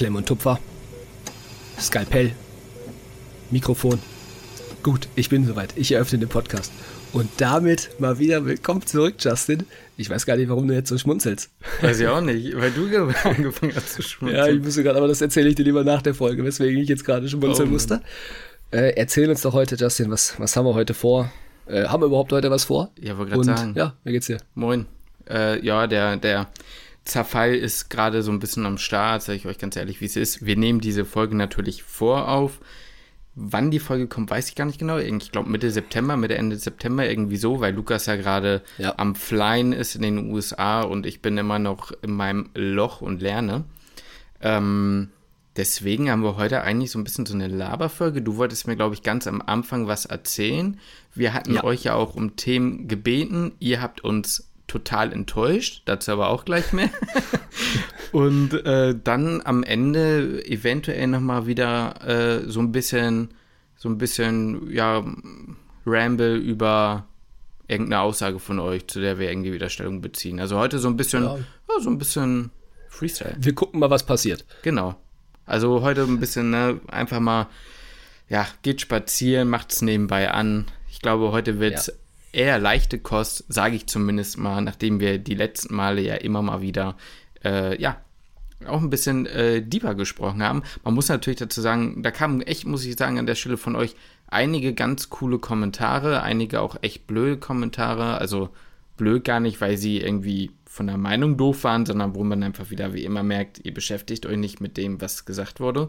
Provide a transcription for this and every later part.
Klemm und Tupfer. Skalpell. Mikrofon. Gut, ich bin soweit. Ich eröffne den Podcast. Und damit mal wieder willkommen zurück, Justin. Ich weiß gar nicht, warum du jetzt so schmunzelst. Weiß ich auch nicht, weil du angefangen hast zu schmunzeln. Ja, ich wusste gerade, aber das erzähle ich dir lieber nach der Folge, weswegen ich jetzt gerade schmunzeln oh, musste. Äh, erzähl uns doch heute, Justin, was, was haben wir heute vor? Äh, haben wir überhaupt heute was vor? Ja, wollte gerade sagen. Ja, wie geht's dir? Moin. Äh, ja, der, der Zerfall ist gerade so ein bisschen am Start, sage ich euch ganz ehrlich, wie es ist. Wir nehmen diese Folge natürlich vorauf. Wann die Folge kommt, weiß ich gar nicht genau. Ich glaube Mitte September, Mitte Ende September irgendwie so, weil Lukas ja gerade ja. am Flyen ist in den USA und ich bin immer noch in meinem Loch und lerne. Ähm, deswegen haben wir heute eigentlich so ein bisschen so eine Laberfolge. Du wolltest mir, glaube ich, ganz am Anfang was erzählen. Wir hatten ja. euch ja auch um Themen gebeten. Ihr habt uns total enttäuscht, dazu aber auch gleich mehr. und äh, dann am Ende eventuell nochmal wieder äh, so ein bisschen, so ein bisschen, ja, Ramble über irgendeine Aussage von euch, zu der wir irgendwie wieder Stellung beziehen. Also heute so ein bisschen, ja. Ja, so ein bisschen Freestyle. Wir gucken mal, was passiert. Genau. Also heute ein bisschen, ne, einfach mal, ja, geht spazieren, macht's nebenbei an. Ich glaube, heute wird's ja eher leichte Kost, sage ich zumindest mal, nachdem wir die letzten Male ja immer mal wieder, äh, ja, auch ein bisschen äh, deeper gesprochen haben. Man muss natürlich dazu sagen, da kamen echt, muss ich sagen, an der Stelle von euch einige ganz coole Kommentare, einige auch echt blöde Kommentare. Also blöd gar nicht, weil sie irgendwie von der Meinung doof waren, sondern wo man einfach wieder wie immer merkt, ihr beschäftigt euch nicht mit dem, was gesagt wurde.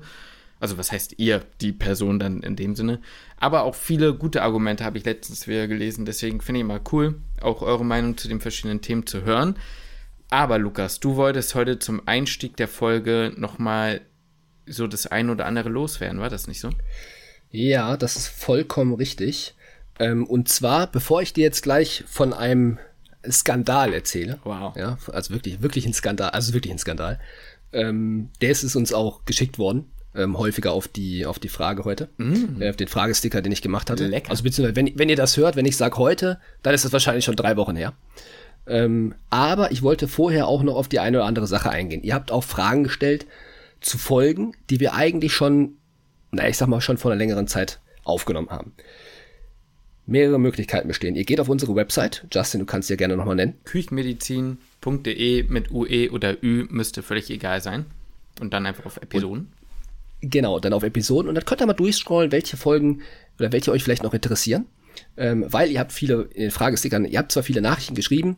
Also was heißt ihr, die Person dann in dem Sinne. Aber auch viele gute Argumente habe ich letztens wieder gelesen. Deswegen finde ich mal cool, auch eure Meinung zu den verschiedenen Themen zu hören. Aber Lukas, du wolltest heute zum Einstieg der Folge nochmal so das ein oder andere loswerden, war das nicht so? Ja, das ist vollkommen richtig. Ähm, und zwar, bevor ich dir jetzt gleich von einem Skandal erzähle. Wow. Ja, also wirklich, wirklich ein Skandal, also wirklich ein Skandal. Ähm, der ist es uns auch geschickt worden ähm, häufiger auf die, auf die Frage heute, mm. äh, auf den Fragesticker, den ich gemacht hatte. Lecker. Also beziehungsweise, wenn, wenn ihr das hört, wenn ich sage heute, dann ist das wahrscheinlich schon drei Wochen her. Ähm, aber ich wollte vorher auch noch auf die eine oder andere Sache eingehen. Ihr habt auch Fragen gestellt zu Folgen, die wir eigentlich schon, na, ich sag mal, schon vor einer längeren Zeit aufgenommen haben. Mehrere Möglichkeiten bestehen. Ihr geht auf unsere Website. Justin, du kannst sie ja gerne nochmal nennen. Küchenmedizin.de mit UE oder Ü müsste völlig egal sein. Und dann einfach auf Episoden. Und Genau, dann auf Episoden und dann könnt ihr mal durchscrollen, welche Folgen oder welche euch vielleicht noch interessieren. Ähm, weil ihr habt viele in den Fragestickern, ihr habt zwar viele Nachrichten geschrieben,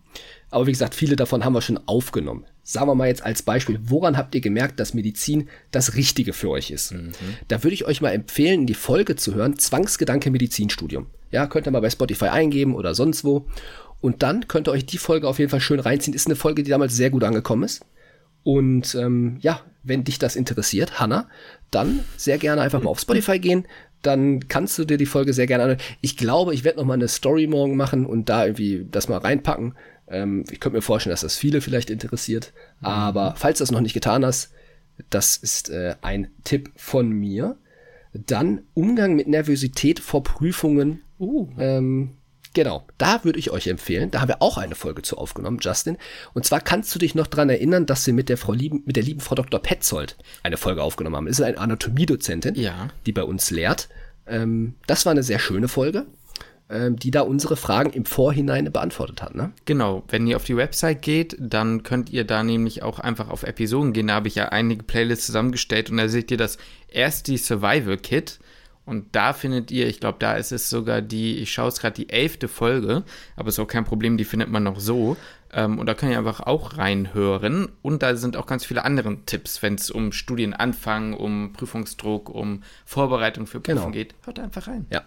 aber wie gesagt, viele davon haben wir schon aufgenommen. Sagen wir mal jetzt als Beispiel, woran habt ihr gemerkt, dass Medizin das Richtige für euch ist? Mhm. Da würde ich euch mal empfehlen, die Folge zu hören, Zwangsgedanke Medizinstudium. Ja, könnt ihr mal bei Spotify eingeben oder sonst wo. Und dann könnt ihr euch die Folge auf jeden Fall schön reinziehen. Ist eine Folge, die damals sehr gut angekommen ist. Und ähm, ja, wenn dich das interessiert, Hanna, dann sehr gerne einfach mal auf Spotify gehen. Dann kannst du dir die Folge sehr gerne anhören. Ich glaube, ich werde noch mal eine Story morgen machen und da irgendwie das mal reinpacken. Ähm, ich könnte mir vorstellen, dass das viele vielleicht interessiert. Aber falls du das noch nicht getan hast, das ist äh, ein Tipp von mir. Dann Umgang mit Nervosität vor Prüfungen. Uh. Ähm, Genau, da würde ich euch empfehlen. Da haben wir auch eine Folge zu aufgenommen, Justin. Und zwar kannst du dich noch dran erinnern, dass wir mit der Frau lieben, mit der lieben Frau Dr. Petzold eine Folge aufgenommen haben. Das ist eine Anatomiedozentin, ja. die bei uns lehrt. Ähm, das war eine sehr schöne Folge, ähm, die da unsere Fragen im Vorhinein beantwortet hat. Ne? Genau, wenn ihr auf die Website geht, dann könnt ihr da nämlich auch einfach auf Episoden gehen. Da habe ich ja einige Playlists zusammengestellt und da seht ihr das erste Survival Kit und da findet ihr, ich glaube, da ist es sogar die, ich schaue es gerade, die elfte Folge, aber ist auch kein Problem, die findet man noch so. Ähm, und da könnt ihr einfach auch reinhören. Und da sind auch ganz viele andere Tipps, wenn es um Studienanfang, um Prüfungsdruck, um Vorbereitung für Prüfungen genau. geht. Hört einfach rein. Ja.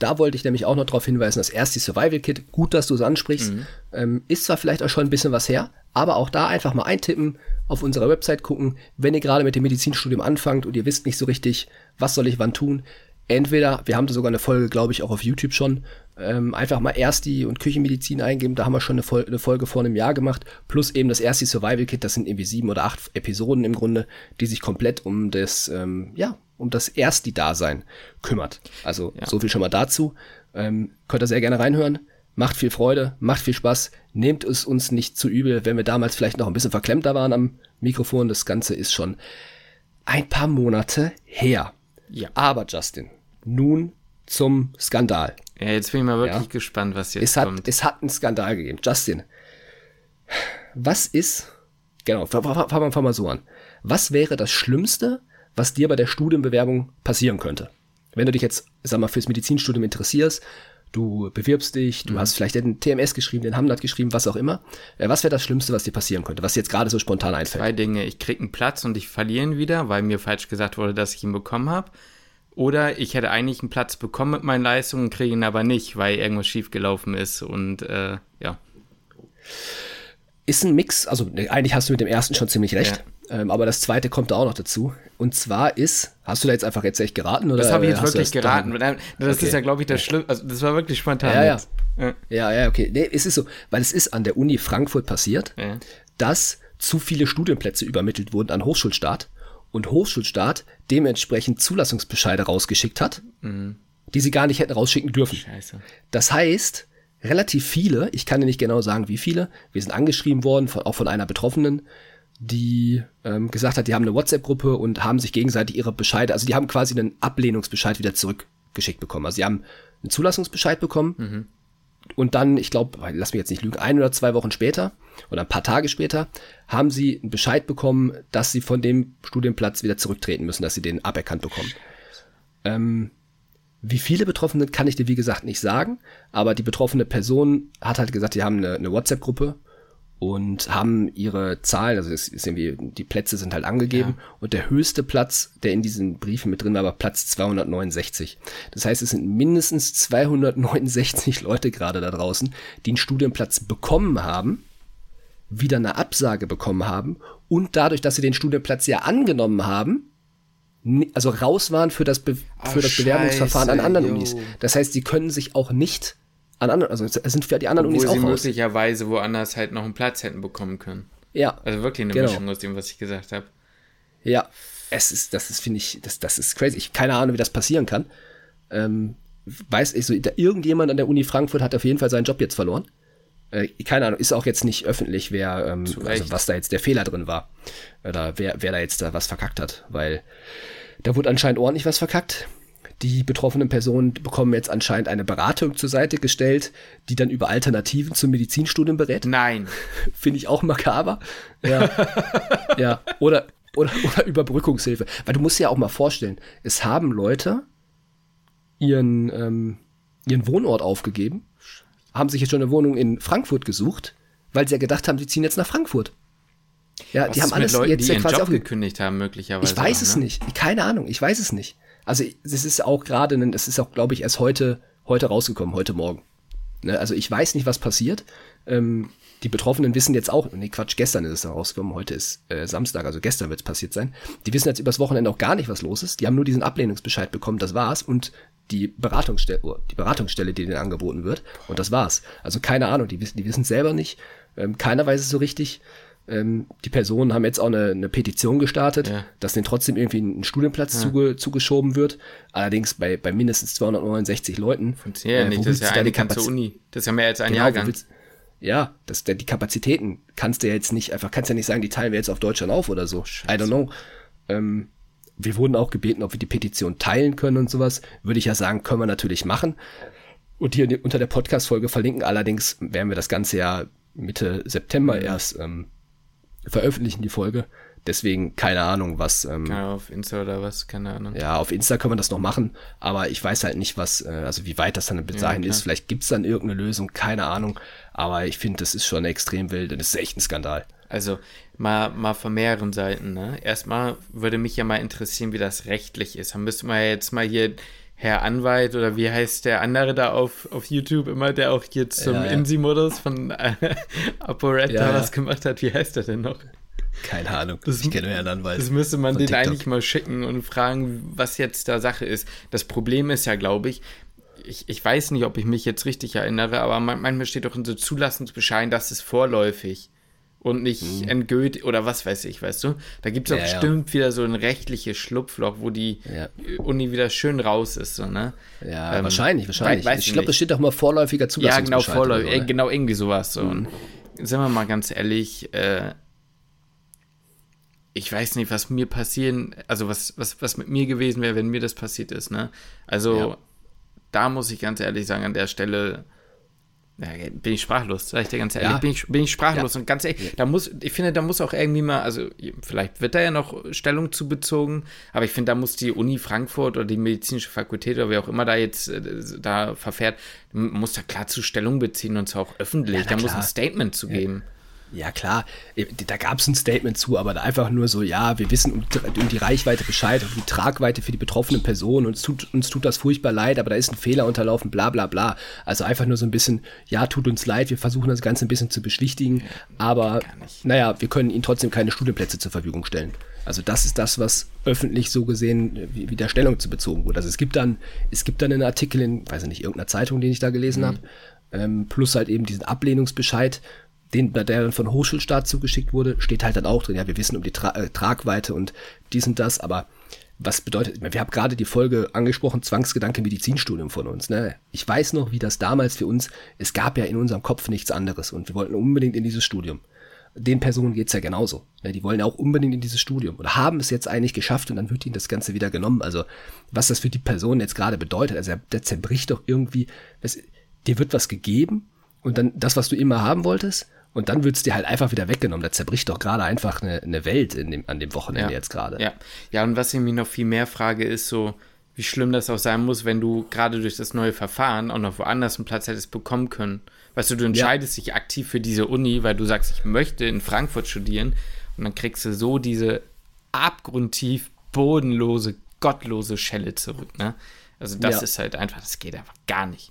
Da wollte ich nämlich auch noch darauf hinweisen, das erste Survival Kit, gut, dass du es ansprichst, mhm. ähm, ist zwar vielleicht auch schon ein bisschen was her, aber auch da einfach mal eintippen, auf unserer Website gucken, wenn ihr gerade mit dem Medizinstudium anfangt und ihr wisst nicht so richtig, was soll ich wann tun. Entweder, wir haben da sogar eine Folge, glaube ich, auch auf YouTube schon, ähm, einfach mal Ersti und Küchenmedizin eingeben, da haben wir schon eine, Fol eine, Folge vor einem Jahr gemacht, plus eben das Ersti Survival Kit, das sind irgendwie sieben oder acht Episoden im Grunde, die sich komplett um das, ähm, ja, um das Ersti-Dasein kümmert. Also ja. so viel schon mal dazu. Ähm, könnt ihr sehr gerne reinhören. Macht viel Freude, macht viel Spaß. Nehmt es uns nicht zu übel, wenn wir damals vielleicht noch ein bisschen verklemmter waren am Mikrofon. Das Ganze ist schon ein paar Monate her. Ja. Aber Justin, nun zum Skandal. Ja, jetzt bin ich mal wirklich Ja. gespannt, was jetzt Es hat, kommt. es hat einen Skandal gegeben. Justin, was ist, genau, fangen wir mal so an. Was wäre das Schlimmste, was dir bei der Studienbewerbung passieren könnte? Wenn du dich jetzt, sag mal, fürs Medizinstudium interessierst, du bewirbst dich, Mhm. du hast vielleicht den TMS geschrieben, den Hamlet geschrieben, was auch immer. Äh, Was wäre das Schlimmste, was dir passieren könnte, was dir jetzt gerade so spontan einfällt? Zwei Dinge. Ich krieg einen Platz und ich verliere ihn wieder, weil mir falsch gesagt wurde, dass ich ihn bekommen habe. Oder ich hätte eigentlich einen Platz bekommen mit meinen Leistungen, kriege ihn aber nicht, weil irgendwas schiefgelaufen ist. Und äh, ja, ist ein Mix, also ne, eigentlich hast du mit dem ersten schon ziemlich recht, ähm, aber das zweite kommt da auch noch dazu. Und zwar ist, hast du da jetzt einfach jetzt echt geraten? Oder das habe ich äh, jetzt du wirklich geraten. daheim- Das Okay. ist ja, glaube ich, das Schlimme. Also, das war wirklich spontan. Ja, ja. Ja. Ja, ja, okay. Nee, es ist so, weil es ist an der Uni Frankfurt passiert, Ja. dass zu viele Studienplätze übermittelt wurden an Hochschulstaat und Hochschulstaat dementsprechend Zulassungsbescheide rausgeschickt hat, die sie gar nicht hätten rausschicken dürfen. Scheiße. Das heißt, relativ viele, ich kann dir nicht genau sagen, wie viele, wir sind angeschrieben worden, von, auch von einer Betroffenen, die ähm, gesagt hat, die haben eine WhatsApp-Gruppe und haben sich gegenseitig ihre Bescheide, also die haben quasi einen Ablehnungsbescheid wieder zurückgeschickt bekommen. Also sie haben einen Zulassungsbescheid bekommen und dann, ich glaube, lass mich jetzt nicht lügen, ein oder zwei Wochen später oder ein paar Tage später haben sie einen Bescheid bekommen, dass sie von dem Studienplatz wieder zurücktreten müssen, dass sie den aberkannt bekommen. Ähm, wie viele Betroffene kann ich dir, wie gesagt, nicht sagen, aber die betroffene Person hat halt gesagt, die haben eine, eine WhatsApp-Gruppe und haben ihre Zahlen, also es ist irgendwie, die Plätze sind halt angegeben und der höchste Platz, der in diesen Briefen mit drin war, war Platz 269. Das heißt, es sind mindestens 269 Leute gerade da draußen, die einen Studienplatz bekommen haben, wieder eine Absage bekommen haben und dadurch, dass sie den Studienplatz ja angenommen haben, also raus waren für das, Be Ah, für das Bewerbungsverfahren an anderen. Unis. Das heißt, sie können sich auch nicht an anderen, also es sind die anderen Obwohl Unis sie auch raus. möglicherweise woanders halt noch einen Platz hätten bekommen können. Ja, Also wirklich eine Genau. Mischung aus dem, was ich gesagt habe. ja. Es ist, das ist, finde ich, das, das ist crazy. Ich keine Ahnung, wie das passieren kann. Ähm, weiß ich so, irgendjemand an der Uni Frankfurt hat auf jeden Fall seinen Job jetzt verloren. Äh, keine Ahnung, ist auch jetzt nicht öffentlich, wer, ähm, also was da jetzt der Fehler drin war. Oder wer, wer da jetzt da was verkackt hat. Weil da wurde anscheinend ordentlich was verkackt. Die betroffenen Personen bekommen jetzt anscheinend eine Beratung zur Seite gestellt, die dann über Alternativen zum Medizinstudium berät. Nein. Finde ich auch makaber. Ja. ja. Oder, oder, oder Überbrückungshilfe. Weil du musst dir ja auch mal vorstellen, es haben Leute ihren, ähm, ihren Wohnort aufgegeben, haben sich jetzt schon eine Wohnung in Frankfurt gesucht, weil sie ja gedacht haben, sie ziehen jetzt nach Frankfurt. Ja, Was die haben alles Leuten, jetzt die ja quasi Job aufgegeben. gekündigt haben, möglicherweise. Ich weiß auch, es ne? nicht. Keine Ahnung, ich weiß es nicht. Also es ist auch gerade, es ist auch, glaube ich, erst heute, heute rausgekommen, heute Morgen. Ne? Also ich weiß nicht, was passiert. Ähm, die Betroffenen wissen jetzt auch, nee, Quatsch, gestern ist es rausgekommen, heute ist äh, Samstag, also gestern wird es passiert sein. Die wissen jetzt übers Wochenende auch gar nicht, was los ist. Die haben nur diesen Ablehnungsbescheid bekommen, das war's. Und die Beratungsstelle, oh, die Beratungsstelle, die denen angeboten wird, und das war's. Also keine Ahnung, die wissen, die wissen selber nicht. Ähm, keiner weiß es so richtig. Ähm, die Personen haben jetzt auch eine, eine Petition gestartet, Ja. dass denen trotzdem irgendwie ein Studienplatz zuge, zugeschoben wird. Allerdings bei, bei mindestens 269 Leuten. Ja, äh, nicht, das ist ja da eine ganze Uni. Das ist ja mehr als ein Genau, Jahrgang. willst- ja, das, die Kapazitäten kannst du ja jetzt nicht, einfach kannst ja nicht sagen, die teilen wir jetzt auf Deutschland auf oder so. I don't know. Ähm, wir wurden auch gebeten, ob wir die Petition teilen können und sowas. Würde ich ja sagen, können wir natürlich machen. Und hier unter der Podcast-Folge verlinken. Allerdings werden wir das Ganze ja Mitte September Mhm. erst ähm, veröffentlichen, die Folge. Deswegen keine Ahnung, was. Ähm, Ja, auf Insta oder was, keine Ahnung. ja, auf Insta können wir das noch machen, aber ich weiß halt nicht, was, äh, also wie weit das dann bis dahin klar. ist. Vielleicht gibt's dann irgendeine Lösung, keine Ahnung. Aber ich finde, das ist schon extrem wild und das ist echt ein Skandal. Also mal, mal von mehreren Seiten. Ne? Erstmal würde mich ja mal interessieren, wie das rechtlich ist. Dann müsste man ja jetzt mal hier Herr Anwalt oder wie heißt der andere da auf, auf YouTube immer, der auch hier zum Ja, ja. Insi-Modus von äh, ApoRed Ja, da ja. was gemacht hat. Wie heißt der denn noch? Keine Ahnung. Das- ich kenne Herrn Anwalt. Das müsste man den TikTok. eigentlich mal schicken und fragen, was jetzt da Sache ist. Das Problem ist ja, glaube ich, ich, ich weiß nicht, ob ich mich jetzt richtig erinnere, aber man, manchmal steht doch in so Zulassungsbescheiden, das ist vorläufig und nicht endgültig oder was weiß ich, weißt du? Da gibt es Mhm. Ja, ja. bestimmt wieder so ein rechtliches Schlupfloch, wo die Ja. Uni wieder schön raus ist, so, ne? Ja, Ähm, wahrscheinlich, wahrscheinlich. weiß ich ich glaube, das nicht. steht doch mal vorläufiger Ja, Zulassungsbescheid. genau, vorläufig, äh, genau, irgendwie sowas. So. Und sind wir mal ganz ehrlich, äh, ich weiß nicht, was mir passieren, also was, was, was mit mir gewesen wäre, wenn mir das passiert ist, ne? Also, ja. da muss ich ganz ehrlich sagen, an der Stelle ja, bin ich sprachlos, sag ich dir ganz ehrlich. Ja. Bin, ich, bin ich sprachlos ja. und ganz ehrlich, da muss, ich finde, da muss auch irgendwie mal, also vielleicht wird da ja noch Stellung zu bezogen, aber ich finde, da muss die Uni Frankfurt oder die medizinische Fakultät oder wer auch immer da jetzt äh, da verfährt, muss da klar zu Stellung beziehen und zwar auch öffentlich. Da klar. muss ein Statement zu geben. Ja, klar, äh, da gab es ein Statement zu, aber einfach nur so, ja, wir wissen um, um die Reichweite Bescheid, um die Tragweite für die betroffenen Personen, uns tut, uns tut das furchtbar leid, aber da ist ein Fehler unterlaufen, bla bla bla. Also einfach nur so ein bisschen, ja, tut uns leid, wir versuchen das Ganze ein bisschen zu beschwichtigen, aber naja, wir können ihnen trotzdem keine Studienplätze zur Verfügung stellen. Also das ist das, was öffentlich so gesehen wie, wie der Stellung zu bezogen wurde. Also es gibt dann, es gibt dann einen Artikel in, weiß ich nicht, irgendeiner Zeitung, den ich da gelesen mhm. habe, ähm, plus halt eben diesen Ablehnungsbescheid, den, der dann von Hochschulstaat zugeschickt wurde, steht halt dann auch drin, ja, wir wissen um die Tra äh, Tragweite und dies und das, aber was bedeutet, wir haben gerade die Folge angesprochen, Zwangsgedanke Medizinstudium von uns. Ne? Ich weiß noch, wie das damals für uns, es gab ja in unserem Kopf nichts anderes und wir wollten unbedingt in dieses Studium. Den Personen geht's ja genauso. Ne? Die wollen ja auch unbedingt in dieses Studium oder haben es jetzt eigentlich geschafft und dann wird ihnen das Ganze wieder genommen. Also was das für die Person jetzt gerade bedeutet, also der zerbricht doch irgendwie, das, dir wird was gegeben und dann das, was du immer haben wolltest und dann wird es dir halt einfach wieder weggenommen. Da zerbricht doch gerade einfach eine, eine Welt dem, an dem Wochenende ja. jetzt gerade. Ja. ja, und was ich mich noch viel mehr frage, ist so, wie schlimm das auch sein muss, wenn du gerade durch das neue Verfahren auch noch woanders einen Platz hättest bekommen können. Weißt du, du entscheidest ja. dich aktiv für diese Uni, weil du sagst, ich möchte in Frankfurt studieren und dann kriegst du so diese abgrundtief bodenlose, gottlose Schelle zurück, ne? Also das ja. ist halt einfach, das geht einfach gar nicht.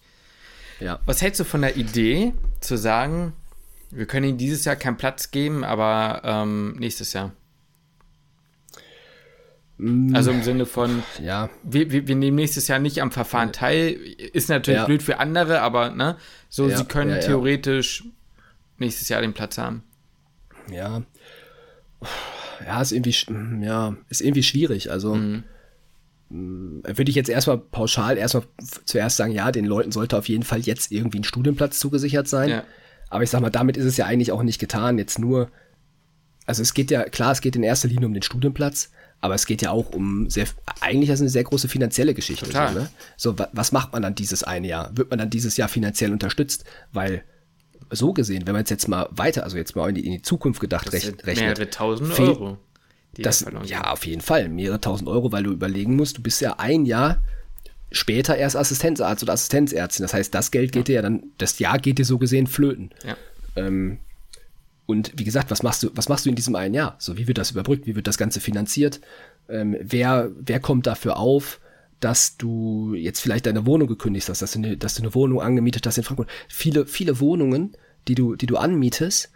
Ja. Was hältst du von der Idee, zu sagen, wir können ihnen dieses Jahr keinen Platz geben, aber ähm, nächstes Jahr. Mm. Also im Sinne von, ja. wir, wir, wir, nehmen nächstes Jahr nicht am Verfahren teil. Ist natürlich ja. blöd für andere, aber ne, so ja, sie können ja, theoretisch nächstes Jahr den Platz haben. Ja. Ja, ist irgendwie, ja, ist irgendwie schwierig. Also mhm. Mm, würde ich jetzt erstmal pauschal erstmal zuerst sagen, ja, den Leuten sollte auf jeden Fall jetzt irgendwie ein Studienplatz zugesichert sein. Aber ich sag mal, damit ist es ja eigentlich auch nicht getan. Jetzt nur, also es geht ja, klar, es geht in erster Linie um den Studienplatz, aber es geht ja auch um sehr, eigentlich ist es eine sehr große finanzielle Geschichte. Total. So, ne? so, was macht man dann dieses eine Jahr? Wird man dann dieses Jahr finanziell unterstützt? Weil so gesehen, wenn man es jetzt mal weiter, also jetzt mal in die, in die Zukunft gedacht rechnet. Mehrere tausend Euro. Das, ja, auf jeden Fall. Mehrere tausend Euro, weil du überlegen musst, du bist ja ein Jahr später erst Assistenzarzt oder Assistenzärztin. Das heißt, das Geld geht dir ja dann, das Jahr geht dir so gesehen flöten. Ja. Ähm, und wie gesagt, was machst du, was machst du in diesem einen Jahr? So, wie wird das überbrückt? Wie wird das Ganze finanziert? Ähm, wer, wer kommt dafür auf, dass du jetzt vielleicht deine Wohnung gekündigt hast, dass du eine, dass du eine Wohnung angemietet hast in Frankfurt? Viele, viele Wohnungen, die du, die du anmietest,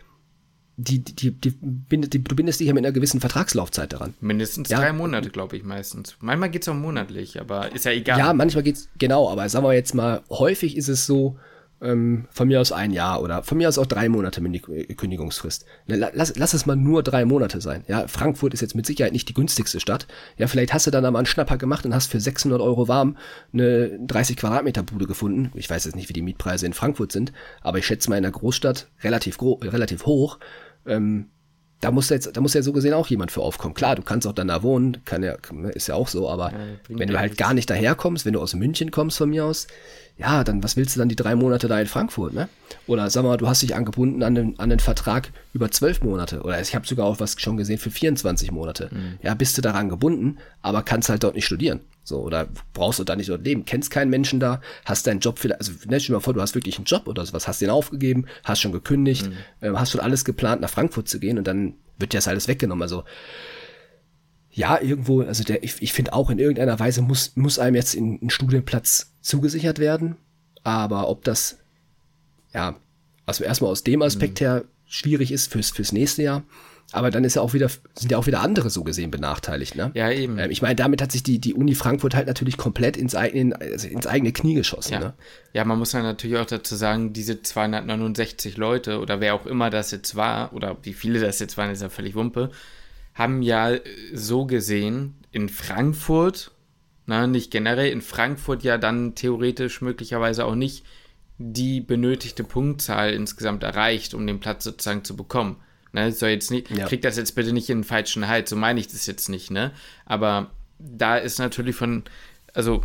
die, die, die, bindet, die, du bindest dich ja mit einer gewissen Vertragslaufzeit daran. Mindestens ja. drei Monate, glaube ich, meistens. Manchmal geht es auch monatlich, aber ist ja egal. Ja, manchmal geht es, genau, aber sagen wir jetzt mal, häufig ist es so, ähm, von mir aus ein Jahr oder von mir aus auch drei Monate mit Kündigungsfrist. Lass, lass es mal nur drei Monate sein. Ja, Frankfurt ist jetzt mit Sicherheit nicht die günstigste Stadt. Ja, vielleicht hast du dann einmal einen Schnapper gemacht und hast für 600 Euro warm eine 30 Quadratmeter Bude gefunden. Ich weiß jetzt nicht, wie die Mietpreise in Frankfurt sind, aber ich schätze mal in der Großstadt relativ, relativ hoch. Ähm, da muss jetzt, da muss ja so gesehen auch jemand für aufkommen. Klar, du kannst auch dann da wohnen, kann ja, ist ja auch so, aber ja, wenn du halt gar nicht daherkommst, wenn du aus München kommst von mir aus, ja, dann was willst du dann die drei Monate da in Frankfurt, ne? Oder sag mal, du hast dich angebunden an den, an den Vertrag über zwölf Monate. Oder ich habe sogar auch was schon gesehen für 24 Monate. Mhm. Ja, bist du daran gebunden, aber kannst halt dort nicht studieren. So, oder brauchst du da nicht dort leben, kennst keinen Menschen da, hast deinen Job vielleicht, also ne, stell dir mal vor, du hast wirklich einen Job oder sowas, hast den aufgegeben, hast schon gekündigt, mhm. äh, hast schon alles geplant, nach Frankfurt zu gehen und dann wird dir das alles weggenommen. Also ja, irgendwo, also der, ich, ich finde auch in irgendeiner Weise muss, muss einem jetzt ein Studienplatz zugesichert werden. Aber ob das, ja, also erstmal aus dem Aspekt mhm. her schwierig ist fürs, fürs nächste Jahr. Aber dann ist ja auch wieder, sind ja auch wieder andere so gesehen benachteiligt, ne? Ja, eben. Ähm, ich meine, damit hat sich die, die Uni Frankfurt halt natürlich komplett ins, eigene, also ins eigene Knie geschossen, ja. ne? Ja, man muss ja natürlich auch dazu sagen, diese 269 Leute oder wer auch immer das jetzt war, oder wie viele das jetzt waren, ist ja völlig Wumpe, haben ja so gesehen in Frankfurt, na, nicht generell, in Frankfurt ja dann theoretisch möglicherweise auch nicht die benötigte Punktzahl insgesamt erreicht, um den Platz sozusagen zu bekommen. Ne, soll jetzt nicht, ja. kriegt das jetzt bitte nicht in den falschen Halt, so meine ich das jetzt nicht, ne? Aber da ist natürlich von, also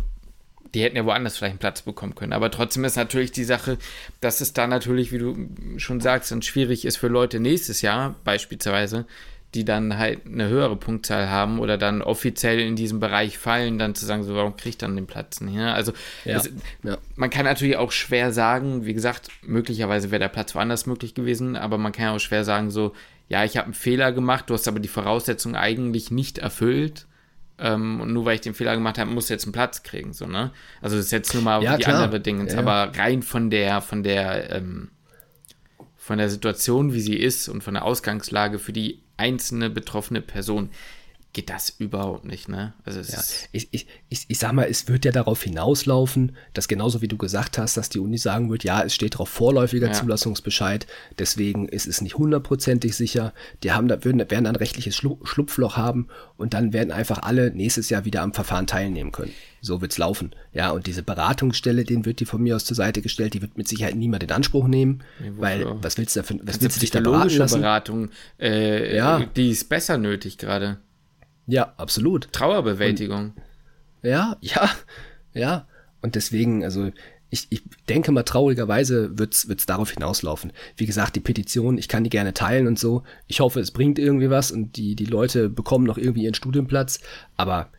die hätten ja woanders vielleicht einen Platz bekommen können. Aber trotzdem ist natürlich die Sache, dass es da natürlich, wie du schon sagst, dann schwierig ist für Leute nächstes Jahr beispielsweise, die dann halt eine höhere Punktzahl haben oder dann offiziell in diesem Bereich fallen, dann zu sagen, so, warum kriegt dann den Platz nicht? Ne? Also ja, es, ja. man kann natürlich auch schwer sagen, wie gesagt, möglicherweise wäre der Platz woanders möglich gewesen, aber man kann ja auch schwer sagen, so, ja, ich habe einen Fehler gemacht, du hast aber die Voraussetzungen eigentlich nicht erfüllt ähm, und nur weil ich den Fehler gemacht habe, muss jetzt einen Platz kriegen, so, ne? Also das ist jetzt nur mal ja, die klar. andere Dinge, aber rein von der, von der, ähm, von der Situation, wie sie ist und von der Ausgangslage für die einzelne betroffene Person geht das überhaupt nicht, ne? Also ja, ich, ich, ich, ich sag mal, es wird ja darauf hinauslaufen, dass genauso wie du gesagt hast, dass die Uni sagen wird, ja, es steht drauf vorläufiger ja. Zulassungsbescheid, deswegen ist es nicht hundertprozentig sicher. Die haben da, würden, werden ein rechtliches Schlupfloch haben und dann werden einfach alle nächstes Jahr wieder am Verfahren teilnehmen können. So wird's laufen. Ja, und diese Beratungsstelle, den wird die von mir aus zur Seite gestellt, die wird mit Sicherheit niemand in Anspruch nehmen, ja, weil was willst du dafür, was willst du dich da beraten lassen? Beratung, äh, ja. die ist besser nötig gerade. Ja, absolut. Trauerbewältigung. Und, ja, ja, ja. Und deswegen, also ich, ich denke mal, traurigerweise wird's wird's darauf hinauslaufen. Wie gesagt, die Petition, ich kann die gerne teilen und so. Ich hoffe, es bringt irgendwie was und die, die Leute bekommen noch irgendwie ihren Studienplatz. Aber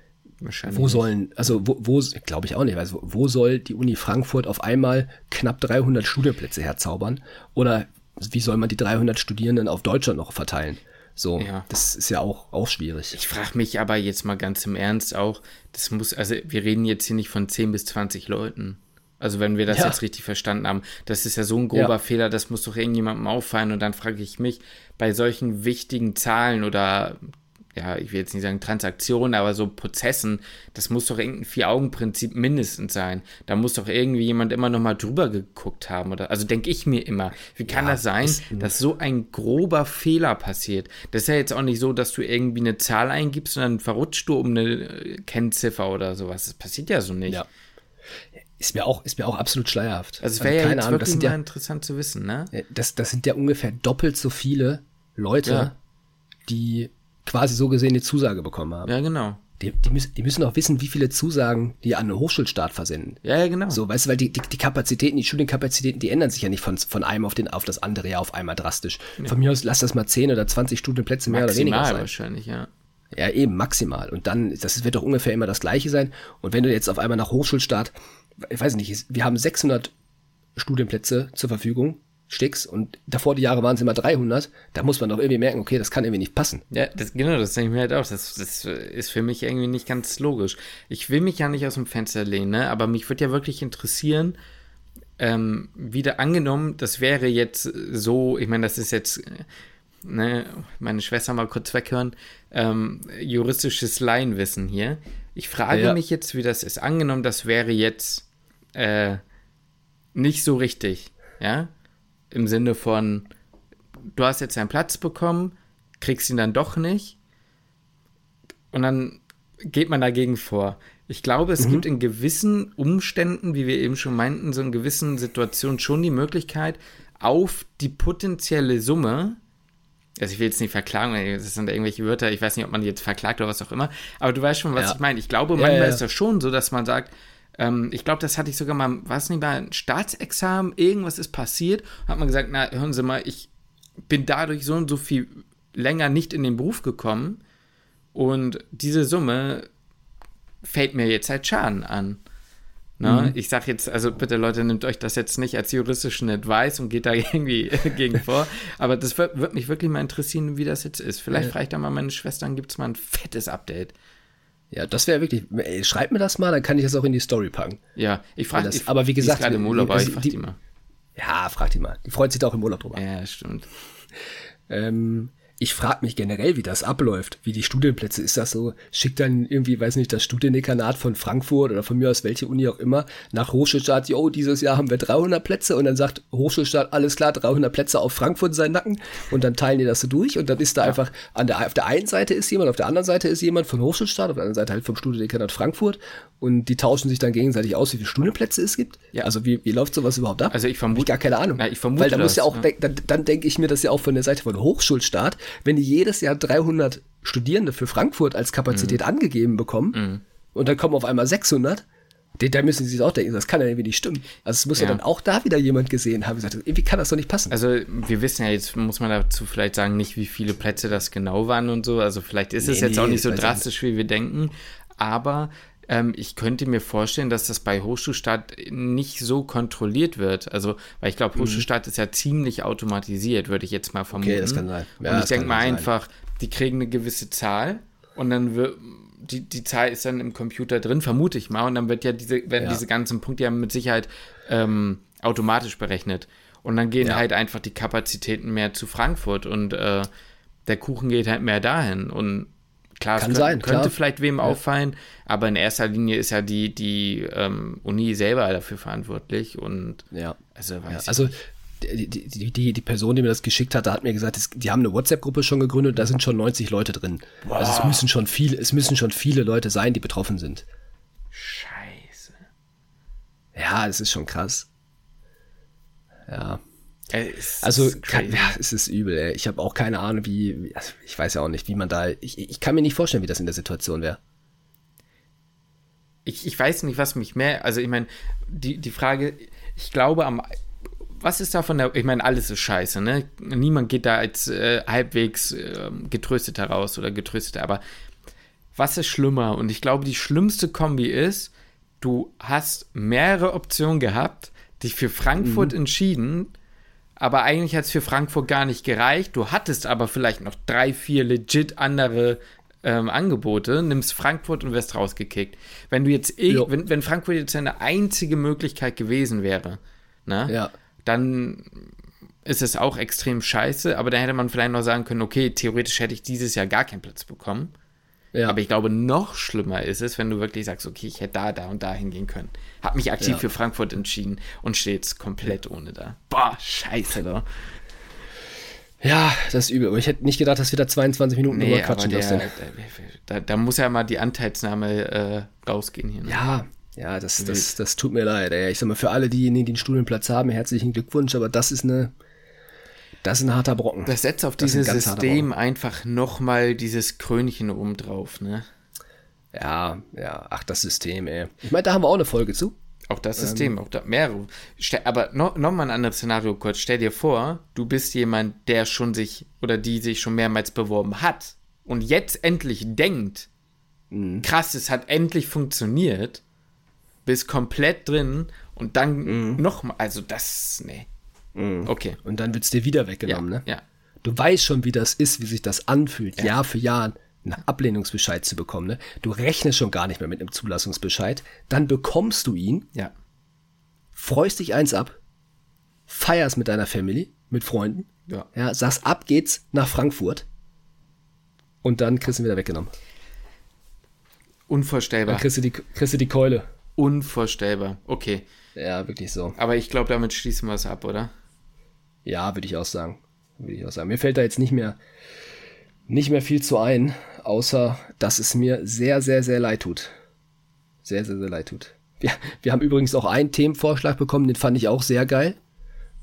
wo sollen, also wo, wo glaube ich auch nicht, also wo soll die Uni Frankfurt auf einmal knapp 300 Studienplätze herzaubern? Oder wie soll man die 300 Studierenden auf Deutschland noch verteilen? So, ja. das ist ja auch, auch schwierig. Ich frage mich aber jetzt mal ganz im Ernst auch, das muss, also wir reden jetzt hier nicht von 10 bis 20 Leuten. Also wenn wir das ja. jetzt richtig verstanden haben, das ist ja so ein grober ja. Fehler, das muss doch irgendjemandem auffallen und dann frage ich mich, bei solchen wichtigen Zahlen oder ja, ich will jetzt nicht sagen Transaktionen, aber so Prozessen, das muss doch irgendein Vier-Augen-Prinzip mindestens sein. Da muss doch irgendwie jemand immer noch mal drüber geguckt haben. Oder, also denke ich mir immer, wie kann ja, das sein, dass so ein grober Fehler passiert? Das ist ja jetzt auch nicht so, dass du irgendwie eine Zahl eingibst und dann verrutscht du um eine Kennziffer oder sowas. Das passiert ja so nicht. Ja. Ist mir auch, ist mir auch absolut schleierhaft. Also es wäre ja jetzt Ahnung, wirklich mal ja, interessant zu wissen, ne? Das, das sind ja ungefähr doppelt so viele Leute, ja. die quasi so gesehen die Zusage bekommen haben. Ja, genau. Die, die, müssen, die müssen auch wissen, wie viele Zusagen die an einen Hochschulstart versenden. Ja, ja, genau. So, weißt du, weil die, die, die Kapazitäten, die Studienkapazitäten, die ändern sich ja nicht von, von einem auf, den, auf das andere Jahr auf einmal drastisch. Ja. Von mir aus lass das mal 10 oder 20 Studienplätze mehr maximal oder weniger sein. wahrscheinlich, ja. Ja, eben, maximal. Und dann, das wird doch ungefähr immer das Gleiche sein. Und wenn du jetzt auf einmal nach Hochschulstart, ich weiß nicht, wir haben 600 Studienplätze zur Verfügung Sticks und davor die Jahre waren es immer 300, da muss man doch irgendwie merken, okay, das kann irgendwie nicht passen. Ja, das, genau, das denke ich mir halt auch. Das, das ist für mich irgendwie nicht ganz logisch. Ich will mich ja nicht aus dem Fenster lehnen, ne? aber mich würde ja wirklich interessieren, ähm, wieder angenommen, das wäre jetzt so, ich meine, das ist jetzt, ne, meine Schwester mal kurz weghören, ähm, juristisches Laienwissen hier. Ich frage ja. mich jetzt, wie das ist. Angenommen, das wäre jetzt äh, nicht so richtig, ja? Im Sinne von, du hast jetzt einen Platz bekommen, kriegst ihn dann doch nicht und dann geht man dagegen vor. Ich glaube, es mhm. gibt in gewissen Umständen, wie wir eben schon meinten, so in gewissen Situationen schon die Möglichkeit, auf die potenzielle Summe, also ich will jetzt nicht verklagen, das sind irgendwelche Wörter, ich weiß nicht, ob man die jetzt verklagt oder was auch immer, aber du weißt schon, was ja. ich meine. Ich glaube, manchmal ja, ja. ist das schon so, dass man sagt, ähm, ich glaube, das hatte ich sogar mal, war es nicht mal ein Staatsexamen, irgendwas ist passiert, hat man gesagt, na, hören Sie mal, ich bin dadurch so und so viel länger nicht in den Beruf gekommen und diese Summe fällt mir jetzt halt Schaden an. Ne? Mhm. Ich sage jetzt, also bitte Leute, nehmt euch das jetzt nicht als juristischen Advice und geht da irgendwie gegen vor. Aber das wird, wird, mich wirklich mal interessieren, wie das jetzt ist. Vielleicht ja. frage ich da mal meine Schwestern, gibt es mal ein fettes Update. Ja, das wäre wirklich. Ey, schreib mir das mal, dann kann ich das auch in die Story packen. Ja, ich frage das. Aber wie gesagt, gerade im Urlaub, also, ich frag die, die mal. Ja, frag die mal. Die freut sich da auch im Urlaub drüber. Ja, stimmt. Ähm, ich frage mich generell, wie das abläuft, wie die Studienplätze. Ist das so, schickt dann irgendwie, weiß nicht, das Studiendekanat von Frankfurt oder von mir aus welche Uni auch immer nach Hochschulstaat, jo, dieses Jahr haben wir 300 Plätze und dann sagt Hochschulstaat, alles klar, 300 Plätze auf Frankfurt in seinen Nacken und dann teilen die das so durch und dann ist da ja. einfach, an der, auf der einen Seite ist jemand, auf der anderen Seite ist jemand von Hochschulstaat, auf der anderen Seite halt vom Studiendekanat Frankfurt und die tauschen sich dann gegenseitig aus, wie viele Studienplätze es gibt. Ja. Also wie, wie läuft sowas überhaupt ab? Also ich vermute. gar keine Ahnung. Na, ich vermute Weil da muss ja auch, ja. dann, dann denke ich mir das ja auch von der Seite von Hochschulstaat, wenn die jedes Jahr 300 Studierende für Frankfurt als Kapazität mhm. angegeben bekommen mhm. und dann kommen auf einmal 600, da müssen sie sich auch denken, das kann ja irgendwie nicht stimmen. Also es muss ja. ja, dann auch da wieder jemand gesehen haben, gesagt, irgendwie kann das doch nicht passen. Also wir wissen ja jetzt, muss man dazu vielleicht sagen, nicht, wie viele Plätze das genau waren und so. Also vielleicht ist nee, es jetzt nee, auch nicht so drastisch, wie wir denken. Aber ähm, ich könnte mir vorstellen, dass das bei Hochschulstaat nicht so kontrolliert wird. Also, weil ich glaube. Hochschulstaat mhm. ist ja ziemlich automatisiert, würde ich jetzt mal vermuten. Okay, das kann sein. Ja, und ich denke mal einfach, die kriegen eine gewisse Zahl und dann wird die, die Zahl ist dann im Computer drin, vermute ich mal, und dann wird ja diese, werden ja. diese ganzen Punkte ja mit Sicherheit ähm, automatisch berechnet. Und dann gehen ja. halt einfach die Kapazitäten mehr zu Frankfurt und äh, der Kuchen geht halt mehr dahin. Und Klar, Kann es sein, könnte klar. vielleicht wem ja. auffallen, aber in erster Linie ist ja die, die ähm, Uni selber dafür verantwortlich und ja. also, ja, also die, die, die, die Person, die mir das geschickt hat, hat mir gesagt, die haben eine WhatsApp-Gruppe schon gegründet, da sind schon 90 Leute drin. Wow. Also es müssen schon viele, es müssen schon viele Leute sein, die betroffen sind. Scheiße. Ja, das ist schon krass. Ja. Es also, kann, ja, es ist übel. Ey. Ich habe auch keine Ahnung, wie, also ich weiß ja auch nicht, wie man da, ich, ich kann mir nicht vorstellen, wie das in der Situation wäre. Ich, ich weiß nicht, was mich mehr, also ich meine, die, die Frage, ich glaube am, was ist da von der, ich meine, alles ist scheiße, ne? Niemand geht da als äh, halbwegs äh, getröstet heraus oder getröstet, aber was ist schlimmer? Und ich glaube, die schlimmste Kombi ist, du hast mehrere Optionen gehabt, dich für Frankfurt mhm. entschieden, aber eigentlich hat es für Frankfurt gar nicht gereicht. Du hattest aber vielleicht noch drei, vier legit andere ähm, Angebote, nimmst Frankfurt und wirst rausgekickt. Wenn du jetzt, eh, wenn, wenn Frankfurt jetzt eine einzige Möglichkeit gewesen wäre, ne, ja. dann ist es auch extrem scheiße, aber dann hätte man vielleicht noch sagen können, okay, theoretisch hätte ich dieses Jahr gar keinen Platz bekommen. Ja. Aber ich glaube, noch schlimmer ist es, wenn du wirklich sagst, okay, ich hätte da, da und da hingehen können. Hab mich aktiv ja. für Frankfurt entschieden und stehe jetzt komplett ohne da. Boah, scheiße da. Ja, das ist übel. Aber ich hätte nicht gedacht, dass wir da 22 Minuten nee, drüber quatschen der, da, da, muss ja mal die Anteilsnahme äh, rausgehen hier. Ne? Ja, ja, das, das, das tut mir leid. Ey. Ich sag mal, für alle diejenigen, die den Studienplatz haben, herzlichen Glückwunsch, aber das ist eine, das ist ein harter Brocken. Das setzt auf dieses System einfach nochmal dieses Krönchen oben drauf, ne? Ja, ja, ach, das System, ey. Ich meine, da haben wir auch eine Folge zu. Auch das System, ähm, auch da mehrere. Aber noch, noch mal ein anderes Szenario kurz. Stell dir vor, du bist jemand, der schon sich oder die sich schon mehrmals beworben hat und jetzt endlich denkt, mhm. krass, es hat endlich funktioniert, bist komplett drin und dann mhm. noch mal, also das, nee. Mhm. Okay. Und dann wird es dir wieder weggenommen, ja, ne? Ja. Du weißt schon, wie das ist, wie sich das anfühlt, ja. Jahr für Jahr einen Ablehnungsbescheid zu bekommen. Ne? Du rechnest schon gar nicht mehr mit einem Zulassungsbescheid. Dann bekommst du ihn. Ja. Freust dich eins ab. Feierst mit deiner Family, mit Freunden. Ja. ja. Sagst, ab geht's nach Frankfurt. Und dann kriegst du ihn wieder weggenommen. Unvorstellbar. Dann kriegst du die, kriegst du die Keule. Unvorstellbar. Okay. Ja, wirklich so. Aber ich glaube, damit schließen wir es ab, oder? Ja, würde ich auch sagen. Würde ich auch sagen. Mir fällt da jetzt nicht mehr, nicht mehr viel zu ein, außer dass es mir sehr, sehr, sehr leid tut. Sehr, sehr, sehr leid tut. Wir, wir haben übrigens auch einen Themenvorschlag bekommen, den fand ich auch sehr geil.